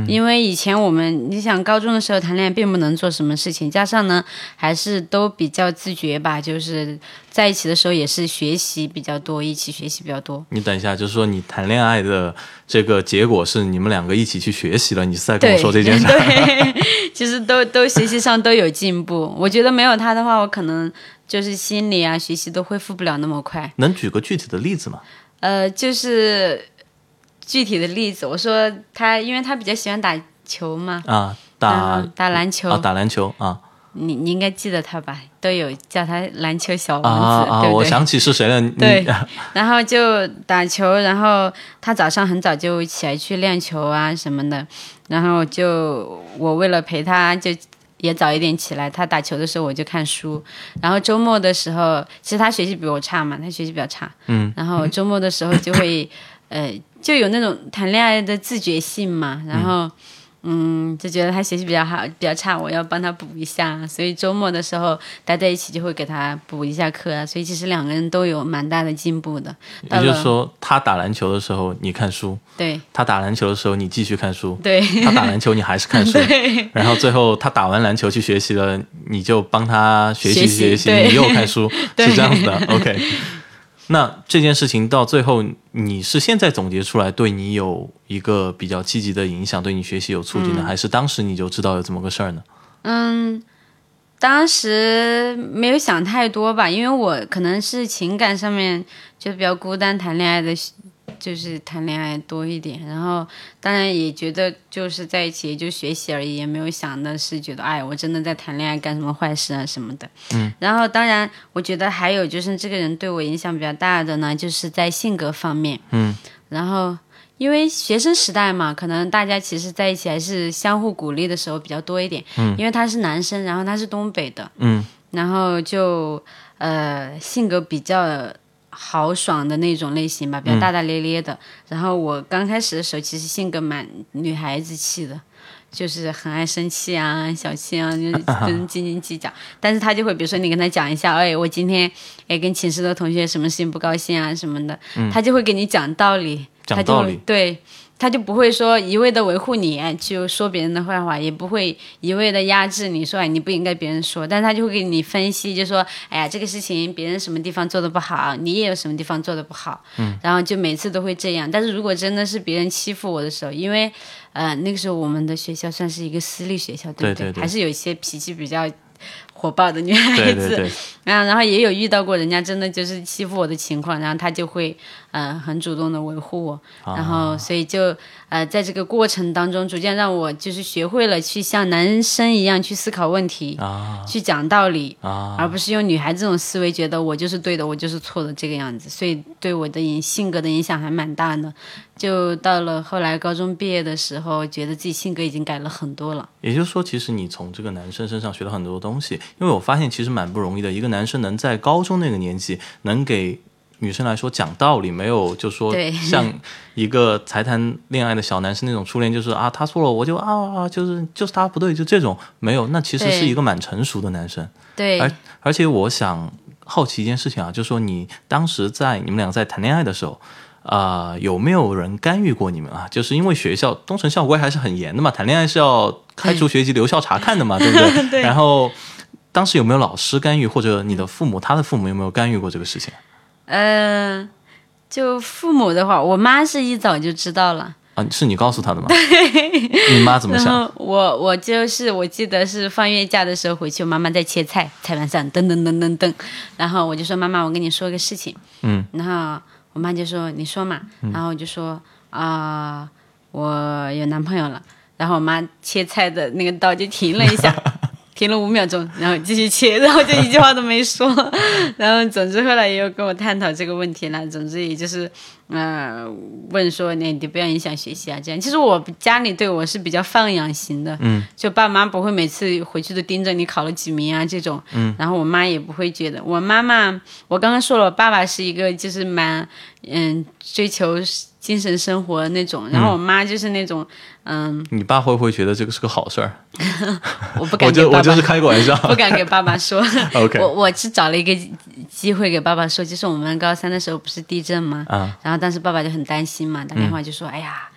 因为以前我们，你想高中的时候谈恋爱并不能做什么事情，加上呢还是都比较自觉吧，就是在一起的时候也是学习比较多，一起学习比较多。你等一下，就是说你谈恋爱的这个结果是你们两个一起去学习了，你是在跟我说这件事？对，其实 都都学习上都有进步。我觉得没有他的话，我可能就是心理啊、学习都恢复不了那么快。能举个具体的例子吗？呃，就是具体的例子，我说他，因为他比较喜欢打球嘛，啊，打嗯打篮球，啊，打篮球啊你你应该记得他吧？都有叫他篮球小啊王子，啊！对不对？我想起是谁了。对 然后就打球，然后他早上很早就起来去练球啊什么的，然后就我为了陪他就。也早一点起来，他打球的时候我就看书，然后周末的时候，其实他学习比我差嘛，他学习比较差，嗯，然后周末的时候就会，呃，就有那种谈恋爱的自觉性嘛，然后，嗯，就觉得他学习比较好，比较差，我要帮他补一下，所以周末的时候待在一起就会给他补一下课啊。所以其实两个人都有蛮大的进步的。也，就是说，他打篮球的时候你看书，对他打篮球的时候你继续看书，对他打篮球你还是看书，然后最后他打完篮球去学习了，你就帮他学习学习学习，你又看书，是这样子的。OK，那这件事情到最后，你是现在总结出来对你有一个比较积极的影响，对你学习有促进的，还是当时你就知道有这么个事儿呢？嗯，当时没有想太多吧，因为我可能是情感上面就比较孤单，谈恋爱的，就是谈恋爱多一点。然后当然也觉得就是在一起也就学习而已，也没有想的是觉得哎，我真的在谈恋爱干什么坏事啊什么的。嗯。然后当然，我觉得还有就是这个人对我影响比较大的呢，就是在性格方面。嗯。然后。因为学生时代嘛，可能大家其实在一起还是相互鼓励的时候比较多一点。嗯，因为他是男生，然后他是东北的，嗯，然后就呃性格比较豪爽的那种类型吧，比较大大咧咧的。然后我刚开始的时候，其实性格蛮女孩子气的。就是很爱生气啊，小气啊，就斤斤计较。但是他就会，比如说你跟他讲一下，哎，我今天哎跟寝室的同学什么事情不高兴啊什么的，他就会给你讲道理，他就讲道理对。他就不会说一味的维护你，哎就说别人的坏话，也不会一味的压制你说，哎，你不应该别人说，但他就会给你分析，就说，哎呀，这个事情别人什么地方做的不好，你也有什么地方做的不好，嗯，然后就每次都会这样。但是如果真的是别人欺负我的时候，因为，呃，那个时候我们的学校算是一个私立学校，对不对？对对还是有一些脾气比较火爆的女孩子，对对对，然后 然后也有遇到过人家真的就是欺负我的情况，然后他就会呃很主动的维护我，然后所以就呃在这个过程当中，逐渐让我就是学会了去像男生一样去思考问题，啊去讲道理，啊，而不是用女孩子这种思维觉得我就是对的，我就是错的这个样子，所以对我的影性格的影响还蛮大的。就到了后来高中毕业的时候，觉得自己性格已经改了很多了。也就是说，其实你从这个男生身上学到很多东西，因为我发现其实蛮不容易的。一个男生能在高中那个年纪能给女生来说讲道理，没有就说像一个才谈恋爱的小男生那种初恋，就是啊他错了我就啊啊就是就是他不对，就这种没有，那其实是一个蛮成熟的男生。对，而而且我想好奇一件事情啊，就是说你当时在你们俩在谈恋爱的时候。啊、有没有人干预过你们啊？就是因为学校东城校规还是很严的嘛，谈恋爱是要开除学籍、留校查看的嘛，对不对？对然后当时有没有老师干预，或者你的父母、他的父母有没有干预过这个事情嗯、就父母的话，我妈是一早就知道了。啊？是你告诉他的吗？你妈怎么想？后我我就是我记得是放月假的时候回去，我妈妈在切菜，菜板上噔噔噔噔噔，然后我就说妈妈，我跟你说个事情，嗯，然后我妈就说你说嘛，然后我就说啊、我有男朋友了，然后我妈切菜的那个刀就停了一下。停了五秒钟，然后继续切，然后就一句话都没说。然后总之后来也有跟我探讨这个问题了。总之也就是，呃，问说你你不要影响学习啊，这样。其实我家里对我是比较放养型的，嗯，就爸妈不会每次回去都盯着你考了几名啊这种，嗯，然后我妈也不会觉得。我妈妈，我刚刚说了，我爸爸是一个就是蛮嗯追求精神生活那种，然后我妈就是那种嗯，你爸会不会觉得这个是个好事儿？我不敢给爸爸就我就是开个玩笑。不敢给爸爸说。OK 我我是找了一个机会给爸爸说，就是我们高三的时候不是地震吗？啊然后当时爸爸就很担心嘛，打电话就说：“哎呀。”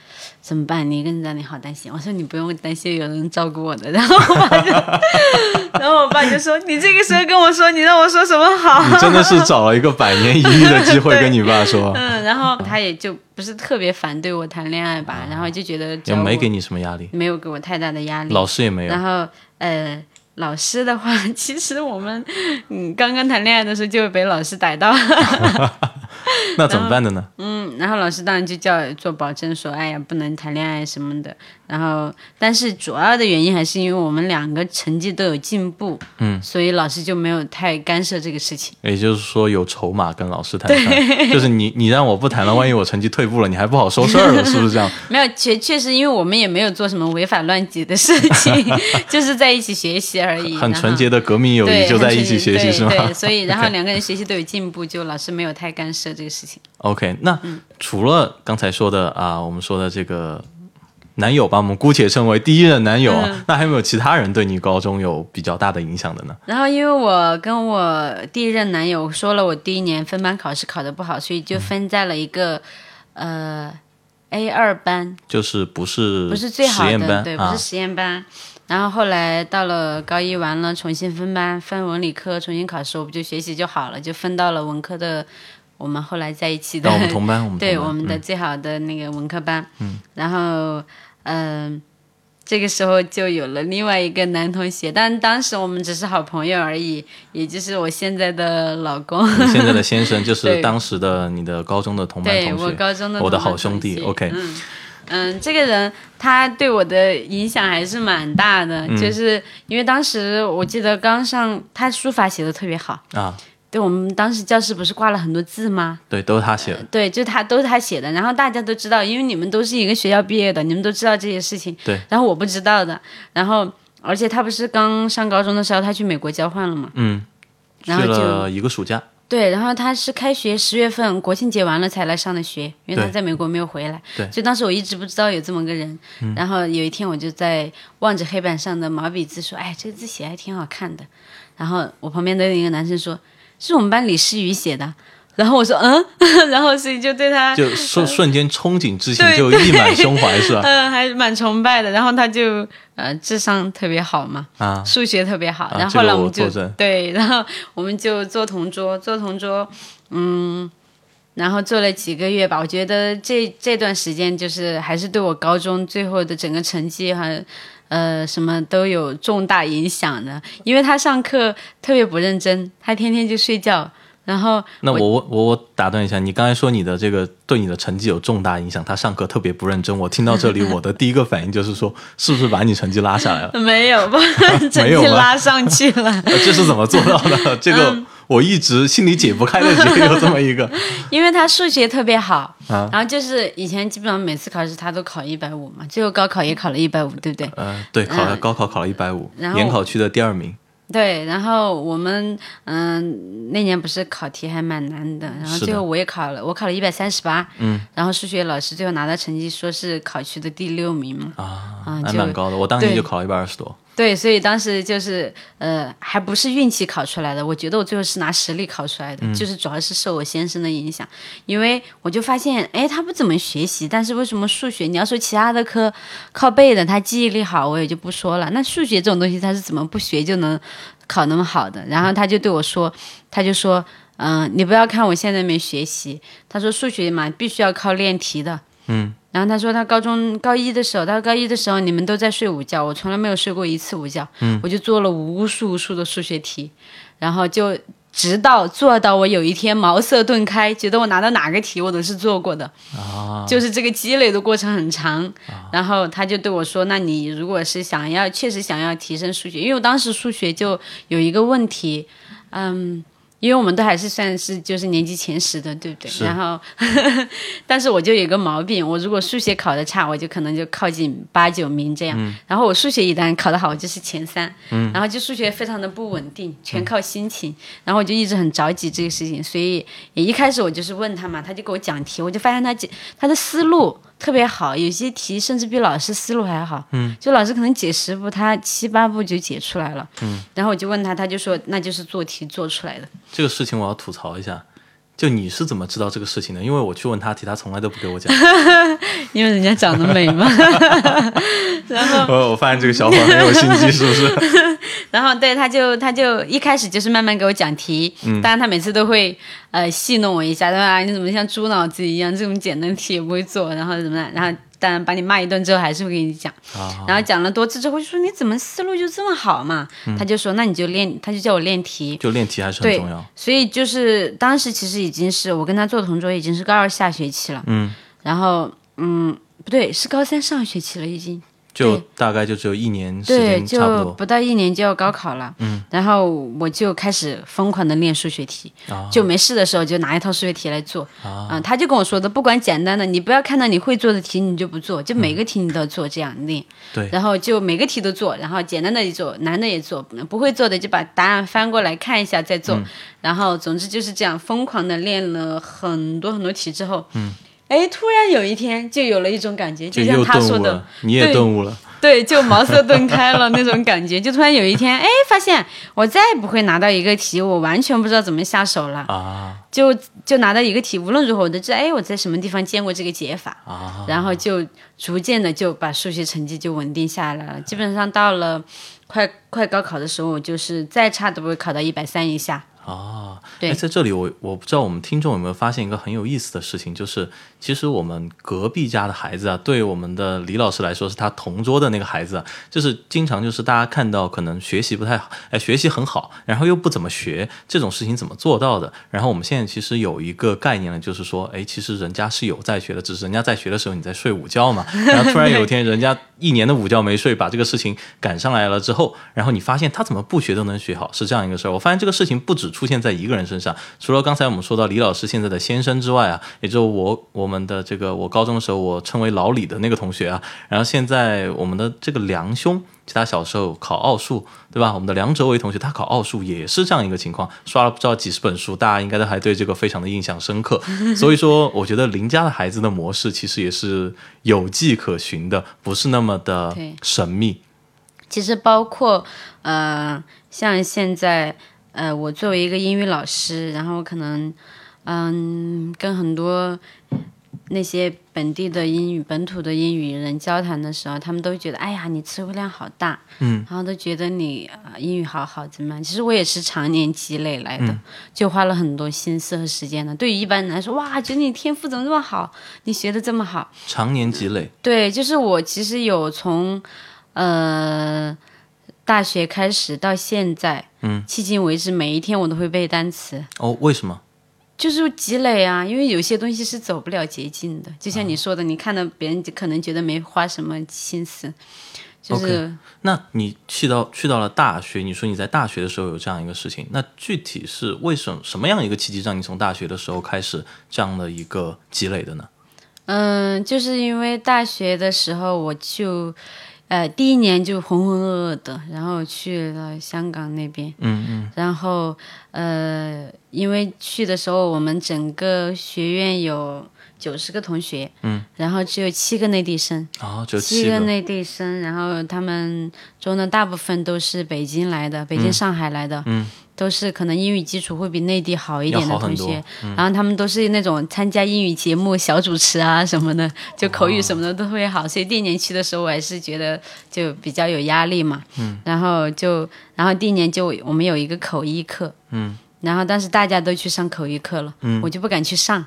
怎么办？你一个人在那里好担心。我说你不用担心，有人照顾我的。然后我爸就，然后我爸就说：“你这个时候跟我说，你让我说什么好？”你真的是找了一个百年一遇的机会跟你爸说，嗯，然后他也就不是特别反对我谈恋爱吧，然后就觉得也没给你什么压力，没有给我太大的压力。老师也没有然。后呃，老师的话，其实我们嗯刚刚谈恋爱的时候就会被老师逮到，那怎么办的呢？嗯，然后老师当然就叫做保证说，哎呀不能谈恋爱什么的。然后，但是主要的原因还是因为我们两个成绩都有进步，嗯，所以老师就没有太干涉这个事情。也就是说有筹码跟老师谈判，就是你你让我不谈了，万一我成绩退步了，你还不好收事儿了，是不是这样？没有，确确实，因为我们也没有做什么违法乱纪的事情，就是在一起学习而已，很纯洁的革命友谊，就在一起学习是吗对对，所以 然后两个人学习都有进步，就老师没有太干涉这个事情。？OK，那嗯除了刚才说的啊，我们说的这个男友吧，我们姑且称为第一任男友那还有没有其他人对你高中有比较大的影响的呢？然后因为我跟我第一任男友说了，我第一年分班考试考得不好，所以就分在了一个、呃 A 二班，就是不是不是最好的，实验班对，不啊是实验班。然后后来到了高一完了，重新分班，分文理科，重新考试，我不就学习就好了，就分到了文科的。我们后来在一起的，我们同班，我们对我们的嗯。最好的那个文科班。嗯，然后嗯、这个时候就有了另外一个男同学，但当时我们只是好朋友而已，也就是我现在的老公。你现在的先生就是 当时的你的高中的同班同学，我高中的我的好兄弟 OK 嗯。嗯，这个人他对我的影响还是蛮大的，嗯。就是因为当时我记得刚上，他书法写的特别好。啊，对我们当时教室不是挂了很多字吗？对，都是他写的，对，就他都是他写的，然后大家都知道，因为你们都是一个学校毕业的，你们都知道这些事情。对。然后我不知道的，然后而且他不是刚上高中的时候，他去美国交换了嘛？嗯，去然后就了一个暑假，对，然后他是开学十月份国庆节完了才来上的学，因为他在美国没有回来。对嗯所以当时我一直不知道有这么个人。嗯然后有一天我就在望着黑板上的毛笔字说：“哎，这个字写得还挺好看的。”然后我旁边的一个男生说：“是我们班李诗雨写的。”然后我说：“嗯。”然后所以就对他就瞬瞬间憧憬之情就溢满胸怀，是吧？嗯，还蛮崇拜的。然后他就呃智商特别好嘛，啊，数学特别好。啊然后后来我们就、对，然后我们就做同桌，做同桌，嗯，然后做了几个月吧。我觉得这这段时间就是还是对我高中最后的整个成绩和。呃，什么都有重大影响的，因为他上课特别不认真，他天天就睡觉，然后那我我我我打断一下，你刚才说你的这个对你的成绩有重大影响，他上课特别不认真。我听到这里，我的第一个反应就是说，是不是把你成绩拉下来了？没有把成绩 拉上去了。呃 这是怎么做到的？这个嗯我一直心里解不开的结，有这么一个 因为他数学特别好，啊然后就是以前基本上每次考试他都考一百五嘛，最后高考也考了一百五，对不对？呃，对，考了嗯高考考了一百五，然后研考区的第二名。对，然后我们嗯、那年不是考题还蛮难的，然后最后我也考了，我考了一百三十八，嗯，然后数学老师最后拿到成绩说是考区的第六名嘛，啊还蛮高的。我当年就考了一百二十多。对，所以当时就是呃，还不是运气考出来的，我觉得我最后是拿实力考出来的，就是主要是受我先生的影响，因为我就发现，哎，他不怎么学习，但是为什么数学？你要说其他的科靠背的，他记忆力好，我也就不说了。那数学这种东西，他是怎么不学就能考那么好的？然后他就对我说，他就说，嗯、你不要看我现在没学习，他说数学嘛，必须要靠练题的。嗯，然后他说他高中高一的时候，他说高一的时候你们都在睡午觉，我从来没有睡过一次午觉。嗯，我就做了无数无数的数学题，然后就直到做到我有一天茅塞顿开，觉得我拿到哪个题我都是做过的。啊，就是这个积累的过程很长。然后他就对我说：“那你如果是想要确实想要提升数学，因为我当时数学就有一个问题，嗯。”因为我们都还是算是就是年级前十的，对不对？然后，但是我就有一个毛病，我如果数学考得差，我就可能就靠近八九名这样。然后我数学一旦考得好，我就是前三。然后就数学非常的不稳定，全靠心情。然后我就一直很着急这个事情，所以也一开始我就是问他嘛，他就给我讲题，我就发现他解他的思路特别好，有些题甚至比老师思路还好。嗯，就老师可能解十步，他七八步就解出来了。嗯，然后我就问他，他就说那就是做题做出来的。这个事情我要吐槽一下。就你是怎么知道这个事情的？因为我去问他题，他从来都不给我讲。因为人家长得美嘛。然后，我我发现这个小伙很有心机，是不是？然后对，他就他就一开始就是慢慢给我讲题，当然他每次都会呃戏弄我一下，对吧？你怎么像猪脑子一样，这种简单题也不会做，然后怎么样？然后当然把你骂一顿之后，还是会给你讲。啊，然后讲了多次之后，就说你怎么思路就这么好嘛？他就说那你就练，他就叫我练题。就练题还是很重要。所以就是当时其实已经是我跟他做同桌，已经是高二下学期了。嗯，然后嗯，不对，是高三上学期了已经。就大概就只有一年时对，间，差不多。就不到一年就要高考了。嗯，然后我就开始疯狂的练数学题，啊就没事的时候就拿一套数学题来做。啊嗯，他就跟我说的，不管简单的，你不要看到你会做的题你就不做，就每个题你都要做，这样练。对然后就每个题都做，然后简单的也做，难的也做，不会做的就把答案翻过来看一下再做。然后总之就是这样疯狂的练了很多很多题之后，嗯，哎，突然有一天就有了一种感觉，就像他说的你也顿悟了。对，就茅塞顿开了那种感觉。就突然有一天，哎，发现我再也不会拿到一个题，我完全不知道怎么下手了。啊就就拿到一个题，无论如何我都知道，哎，我在什么地方见过这个解法，啊！然后就逐渐的就把数学成绩就稳定下来了。基本上到了快快高考的时候，我就是再差都不会考到一百三以下。啊，对哎，在这里我我不知道我们听众有没有发现一个很有意思的事情，就是其实我们隔壁家的孩子啊，对我们的李老师来说是他同桌的那个孩子啊，就是经常就是大家看到可能学习不太好，哎，学习很好，然后又不怎么学，这种事情怎么做到的？然后我们现在其实有一个概念呢，就是说，哎，其实人家是有在学的，只是人家在学的时候你在睡午觉嘛，然后突然有一天人家一年的午觉没睡，把这个事情赶上来了之后，然后你发现他怎么不学都能学好，是这样一个事儿。我发现这个事情不止出现在一个人身上，除了刚才我们说到李老师现在的先生之外啊，也就我我们的这个我高中的时候我称为老李的那个同学啊，然后现在我们的这个梁兄。其他小时候考奥数，对吧？我们的梁哲伟同学他考奥数也是这样一个情况，刷了不知道几十本书，大家应该都还对这个非常的印象深刻。所以说，我觉得邻家的孩子的模式其实也是有迹可循的，不是那么的神秘。其实包括呃，像现在呃，我作为一个英语老师，然后可能嗯，跟很多那些本地的英语、本土的英语人交谈的时候，他们都觉得，哎呀，你词汇量好大，嗯，然后都觉得你、呃、英语好好怎么样？其实我也是常年积累来的，就花了很多心思和时间的。对于一般人来说，哇，觉得你天赋怎么这么好，你学的这么好，常年积累，对，就是我其实有从呃大学开始到现在，嗯，迄今为止，每一天我都会背单词，哦，为什么？就是积累啊。因为有些东西是走不了捷径的，就像你说的，你看到别人可能觉得没花什么心思，就是。那你去到去到了大学，你说你在大学的时候有这样一个事情，那具体是为什么什么样一个契机让你从大学的时候开始这样的一个积累的呢？嗯，就是因为大学的时候，我就，呃，第一年就浑浑噩噩的，然后去了香港那边，嗯嗯。然后呃，因为去的时候，我们整个学院有九十个同学，嗯，然后只有七个内地生，啊，就七个，七个。内地生，然后他们中的大部分都是北京来的，北京、上海来的，嗯，都是可能英语基础会比内地好一点的同学，然后他们都是那种参加英语节目小主持啊什么的，就口语什么的都特别好，所以第一年去的时候，我还是觉得就比较有压力嘛，嗯，然后就然后第一年就我们有一个口译课，嗯，然后但是大家都去上口译课了，嗯。我就不敢去上。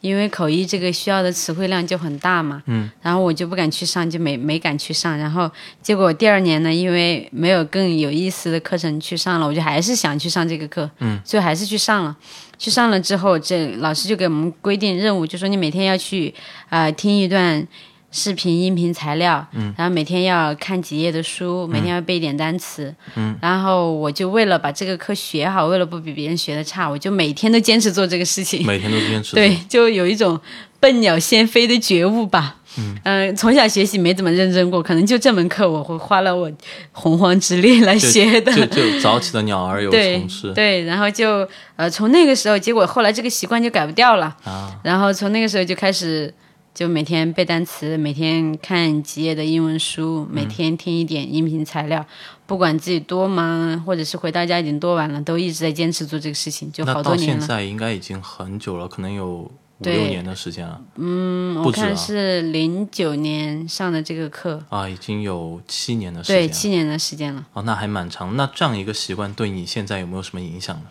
因为口译这个需要的词汇量就很大嘛，嗯，然后我就不敢去上，就没没敢去上。然后结果第二年呢，因为没有更有意思的课程去上了，我就还是想去上这个课，嗯，所以还是去上了。去上了之后，这老师就给我们规定任务，就说你每天要去啊、呃听一段视频、音频材料，嗯，然后每天要看几页的书，每天要背一点单词，嗯，然后我就为了把这个课学好，为了不比别人学的差，我就每天都坚持做这个事情，每天都坚持对，就有一种笨鸟先飞的觉悟吧。嗯、从小学习没怎么认真过，可能就这门课我会花了我洪荒之力来学的。就就早起的鸟儿有虫吃。对，然后就呃，从那个时候，结果后来这个习惯就改不掉了。啊，然后从那个时候就开始，就每天背单词，每天看几页的英文书，每天听一点音频材料。不管自己多忙，或者是回到家已经多晚了，都一直在坚持做这个事情，就好多年了现。在应该已经很久了，可能有五六年的时间了嗯，我看是零九年上的这个课，啊，已经有七年的时，间对。七年的时间了。哦，那还蛮长。那这样一个习惯对你现在有没有什么影响呢？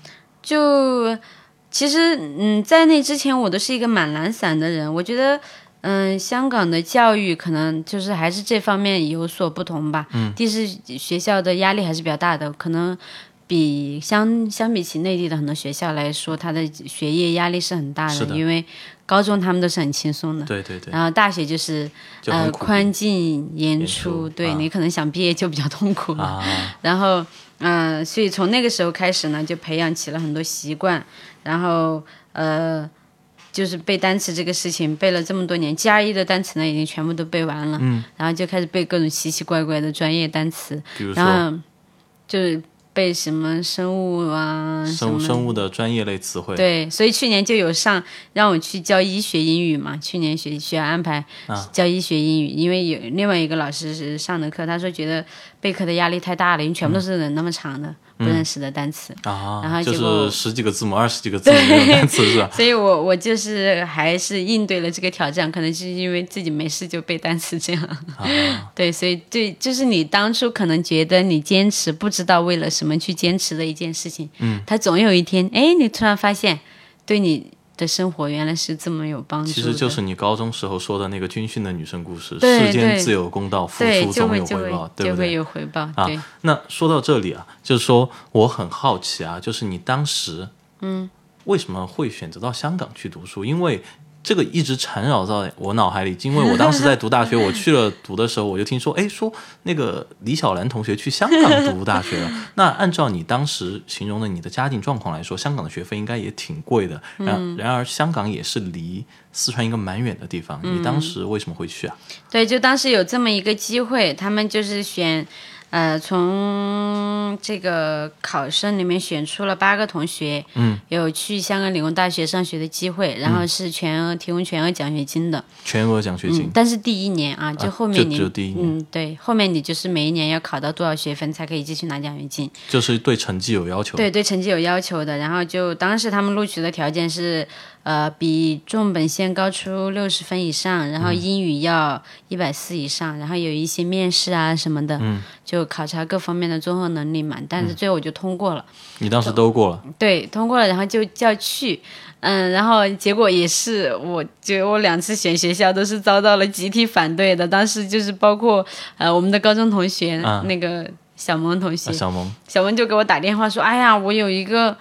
就其实，嗯，在那之前我都是一个蛮懒散的人。我觉得，嗯，香港的教育可能就是还是这方面有所不同吧。嗯，第是学校的压力还是比较大的，可能比相相比起内地的很多学校来说，他的学业压力是很大是的因为高中他们都是很轻松的。对对对，然后大学就是呃宽进严严出，对你可能想毕业就比较痛苦了。啊，然后，嗯、所以从那个时候开始呢，就培养起了很多习惯，然后呃，就是背单词这个事情背了这么多年，GRE 的单词呢已经全部都背完了，嗯，然后就开始背各种奇奇怪怪的专业单词，比如说然后就是背什么生物啊，生物生生物的专业类词汇。对，所以去年就有上让我去教医学英语嘛。去年学学安排啊教医学英语，因为有另外一个老师是上的课，他说觉得备课的压力太大了，因为全部都是人那么长的、不认识的单词。啊，然后就是十几个字母、二十几个字母那种单词是吧？所以我我就是还是应对了这个挑战，可能是因为自己没事就背单词这样。啊，对，所以对，就是你当初可能觉得你坚持不知道为了什么去坚持的一件事情，嗯，它总有一天，哎，你突然发现对你的生活原来是这么有帮助。其实就是你高中时候说的那个军训的女生故事，世间自有公道，付，出就会就会总有回报，对就会不对？有回报，啊。那说到这里啊，就是说我很好奇啊，就是你当时，嗯，为什么会选择到香港去读书？因为这个一直缠绕在我脑海里，因为我当时在读大学，我去了读的时候，我就听说，哎，说那个李小兰同学去香港读大学了。那按照你当时形容的你的家庭状况来说，香港的学费应该也挺贵的。然、然而，香港也是离四川一个蛮远的地方，你当时为什么会去啊？对，就当时有这么一个机会，他们就是选，呃，从这个考生里面选出了八个同学，嗯，有去香港理工大学上学的机会，然后是全额提供全额奖学金的，全额奖学金。嗯，，但是第一年啊，就后面就你，只有第一年。嗯，对，后面你就是每一年要考到多少学分才可以继续拿奖学金，就是对成绩有要求。对对，成绩有要求的。然后就当时他们录取的条件是，呃，比重本线高出六十分以上，然后英语要一百四以上，然后有一些面试啊什么的，嗯，就考察各方面的综合能力嘛。但是最后我就通过了，你当时都过了，对，通过了，然后就叫去。嗯，然后结果也是，我就我两次选学校都是遭到了集体反对的。当时就是包括呃我们的高中同学、啊那个小萌同学啊，，小萌，小萌就给我打电话说：“哎呀，我有一个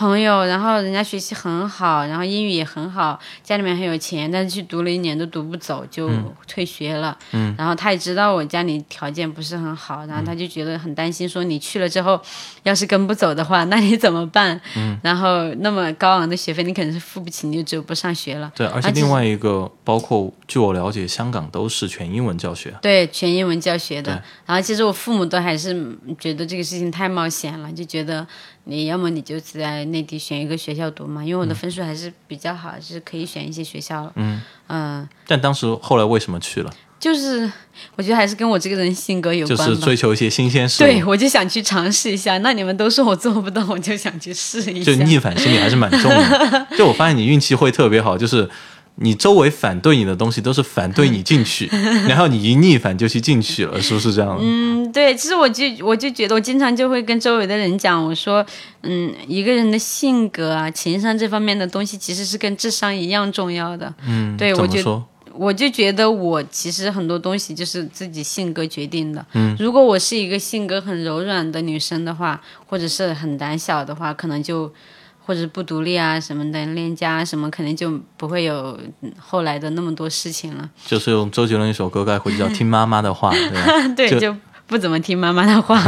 朋友，然后人家学习很好，然后英语也很好，家里面很有钱，但是去读了一年都读不走，就退学了。嗯，然后他也知道我家里条件不是很好，然后他就觉得很担心，说你去了之后，要是跟不走的话，那你怎么办？嗯，然后那么高昂的学费，你肯定是付不起，你就只有不上学了。对，而且另外一个，包括据我了解，香港都是全英文教学。对，全英文教学的对。然后其实我父母都还是嗯觉得这个事情太冒险了，就觉得你要么你就在内地选一个学校读嘛，因为我的分数还是比较好，是可以选一些学校了。嗯但当时后来为什么去了？就是我觉得还是跟我这个人性格有关就。是追求一些新鲜事物。对，我就想去尝试一下。那你们都说我做不到，我就想去试一下。就逆反心理还是蛮重的。就我发现你运气会特别好，就是你周围反对你的东西都是反对你进去，然后你一逆反就去进去了，是不是这样？嗯，对，其实我就我就觉得，我经常就会跟周围的人讲，我说，嗯，一个人的性格啊、情商这方面的东西，其实是跟智商一样重要的。嗯，对我觉得怎么说？我就觉得我其实很多东西就是自己性格决定的。嗯，如果我是一个性格很柔软的女生的话，或者是很胆小的话，可能就或者不独立啊什么的，恋家啊什么，肯定就不会有嗯后来的那么多事情了。就是用周杰伦一首歌概括，就叫听妈妈的话，对 就就不怎么听妈妈的话，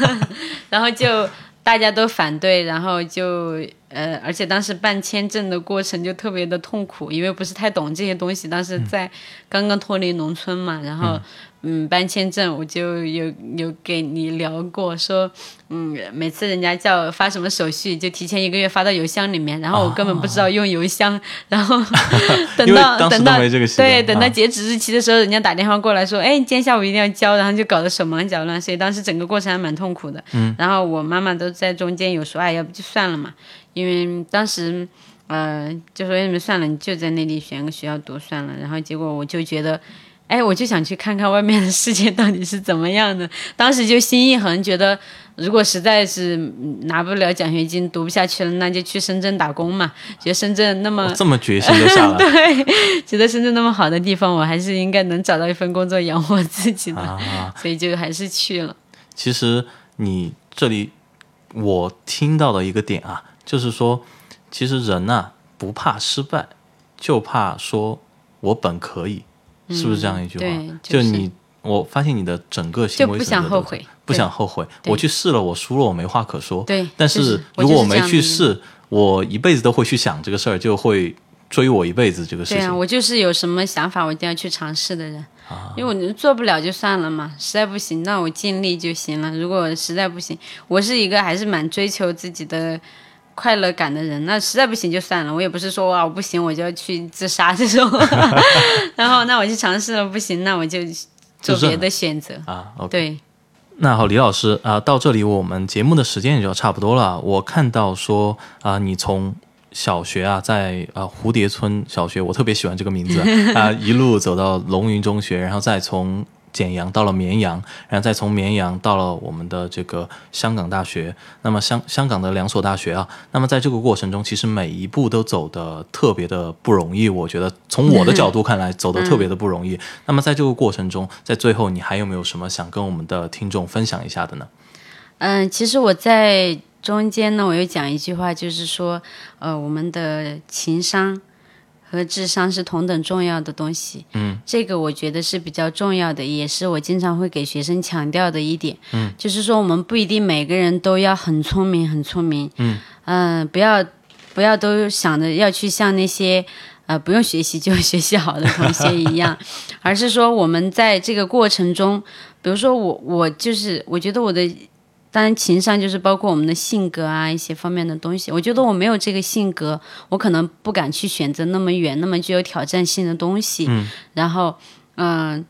然后就大家都反对，然后就呃，而且当时办签证的过程就特别的痛苦，因为不是太懂这些东西，当时在刚刚脱离农村嘛，然后嗯办签证，我就有有给你聊过，说嗯每次人家叫发什么手续，就提前一个月发到邮箱里面，然后我根本不知道用邮箱，然后 等到等到对，等到啊截止日期的时候，人家打电话过来说，哎，今天下午一定要交，然后就搞得手忙脚乱，所以当时整个过程还蛮痛苦的。嗯，然后我妈妈都在中间有说，哎，要不就算了嘛，因为当时。呃，就说要么算了，你就在那里选个学校读算了。然后结果我就觉得，哎，我就想去看看外面的世界到底是怎么样的。当时就心一横，觉得如果实在是嗯拿不了奖学金，读不下去了，那就去深圳打工嘛。觉得深圳那么这么决心就下来 觉得深圳那么好的地方，我还是应该能找到一份工作养活自己的，啊！所以就还是去了。其实你这里我听到的一个点啊，就是说，其实人呐、不怕失败，就怕说我本可以，是不是这样一句话？就是你，我发现你的整个行为就不想后悔不想后悔。我去试了，我输了，我没话可说。对但是如果我没去试，我一辈子都会去想这个事儿，就会追我一辈子这个事对啊，情。我就是有什么想法，我一定要去尝试的人。因为我做不了就算了嘛，实在不行，那我尽力就行了。如果实在不行，我是一个还是蛮追求自己的快乐感的人。那实在不行就算了，我也不是说哇我不行我就要去自杀这种。然后那我去尝试了，不行那我就做别的选择。啊对，那好，李老师啊、到这里我们节目的时间也就差不多了。我看到说啊、你从小学啊，在啊、蝴蝶村小学，我特别喜欢这个名字啊、一路走到龙云中学，然后再从简阳到了绵阳，然后再从绵阳到了我们的这个香港大学。那么香香港的两所大学啊，那么在这个过程中，其实每一步都走的特别的不容易。我觉得从我的角度看来，走的特别的不容易。那么在这个过程中，在最后，你还有没有什么想跟我们的听众分享一下的呢？嗯，其实我在中间呢，我又讲一句话，就是说，呃，我们的情商和智商是同等重要的东西。嗯，这个我觉得是比较重要的，也是我经常会给学生强调的一点。嗯，就是说我们不一定每个人都要很聪明，很聪明。嗯嗯、不要不要都想着要去像那些。呃，不用学习就学习好的同学一样，而是说我们在这个过程中，比如说我我就是我觉得我的当然，情商就是包括我们的性格啊一些方面的东西。我觉得我没有这个性格，我可能不敢去选择那么远、那么具有挑战性的东西。嗯，然后，嗯、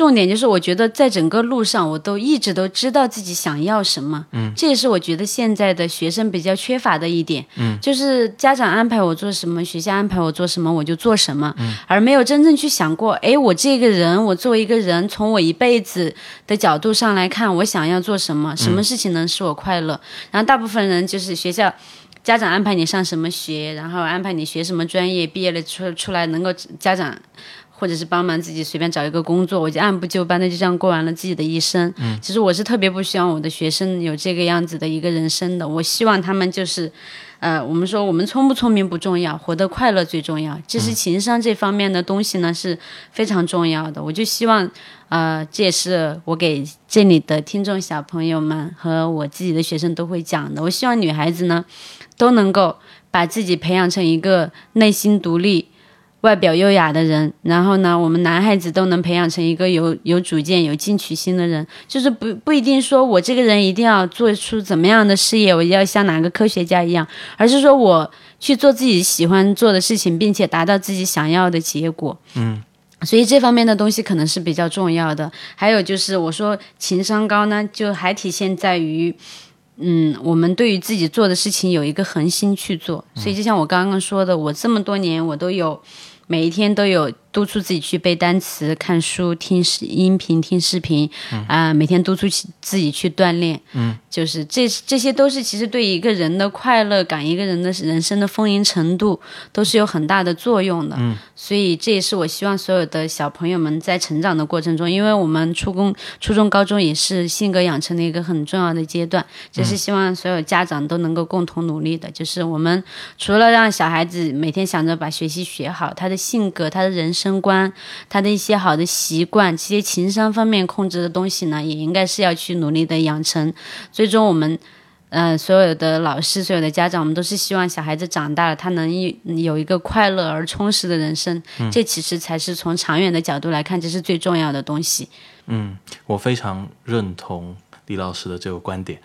重点就是我觉得在整个路上，我都一直都知道自己想要什么。嗯，这也是我觉得现在的学生比较缺乏的一点。嗯，就是家长安排我做什么，学校安排我做什么，我就做什么，嗯、而没有真正去想过，哎，我这个人，我作为一个人，从我一辈子的角度上来看，我想要做什么，什么事情能使我快乐。然后大部分人就是学校。家长安排你上什么学，然后安排你学什么专业，毕业了出出来能够家长或者是帮忙自己随便找一个工作，我就按部就班的就这样过完了自己的一生。嗯，其实我是特别不希望我的学生有这个样子的一个人生的，我希望他们就是。呃，我们说我们聪不聪明不重要，活得快乐最重要。其实情商这方面的东西呢是非常重要的。我就希望，呃，这也是我给这里的听众小朋友们和我自己的学生都会讲的。我希望女孩子呢都能够把自己培养成一个内心独立、外表优雅的人，然后呢，我们男孩子都能培养成一个有有主见、有进取心的人。就是不不一定说我这个人一定要做出怎么样的事业，我要像哪个科学家一样，而是说我去做自己喜欢做的事情，并且达到自己想要的结果。嗯。所以这方面的东西可能是比较重要的。还有就是我说情商高呢，就还体现在于，嗯，我们对于自己做的事情有一个恒心去做。所以就像我刚刚说的，我这么多年我都有每一天都有督促自己去背单词、看书、听视音频、听视频，啊、每天督促自己去锻炼。嗯，就是这这些都是其实对一个人的快乐感、一个人的人生的丰盈程度都是有很大的作用的。嗯，所以这也是我希望所有的小朋友们在成长的过程中，因为我们初中、初中、高中也是性格养成的一个很重要的阶段，这是希望所有家长都能够共同努力的。就是我们除了让小孩子每天想着把学习学好，他的性格、他的人生观、他的一些好的习惯，这些情商方面控制的东西呢，也应该是要去努力的养成。最终我们。呃，所有的老师，所有的家长，我们都是希望小孩子长大了，他能有有一个快乐而充实的人生。这其实才是从长远的角度来看，这是最重要的东西。嗯，我非常认同李老师的这个观点。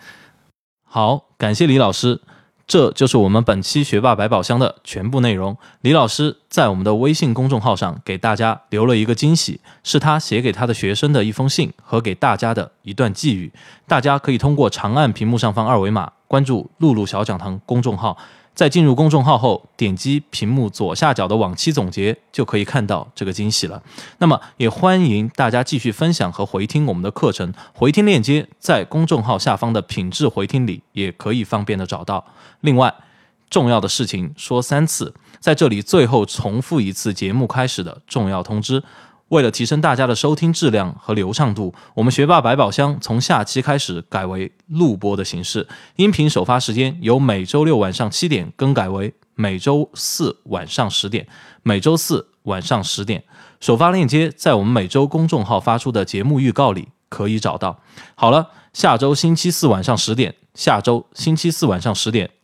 好，感谢李老师，这就是我们本期学霸百宝箱的全部内容。李老师在我们的微信公众号上给大家留了一个惊喜，是他写给他的学生的一封信和给大家的一段寄语。大家可以通过长按屏幕上方二维码关注“露露小讲堂”公众号。在进入公众号后，点击屏幕左下角的往期总结，就可以看到这个惊喜了。那么，也欢迎大家继续分享和回听我们的课程，回听链接在公众号下方的品质回听里也可以方便的找到。另外，重要的事情说三次，在这里最后重复一次节目开始的重要通知。为了提升大家的收听质量和流畅度，我们学霸百宝箱从下期开始改为录播的形式，音频首发时间由每周六晚上七点更改为每周四晚上十点，每周四晚上十点。首发链接在我们每周公众号发出的节目预告里可以找到。好了，下周星期四晚上十点，下周星期四晚上十点，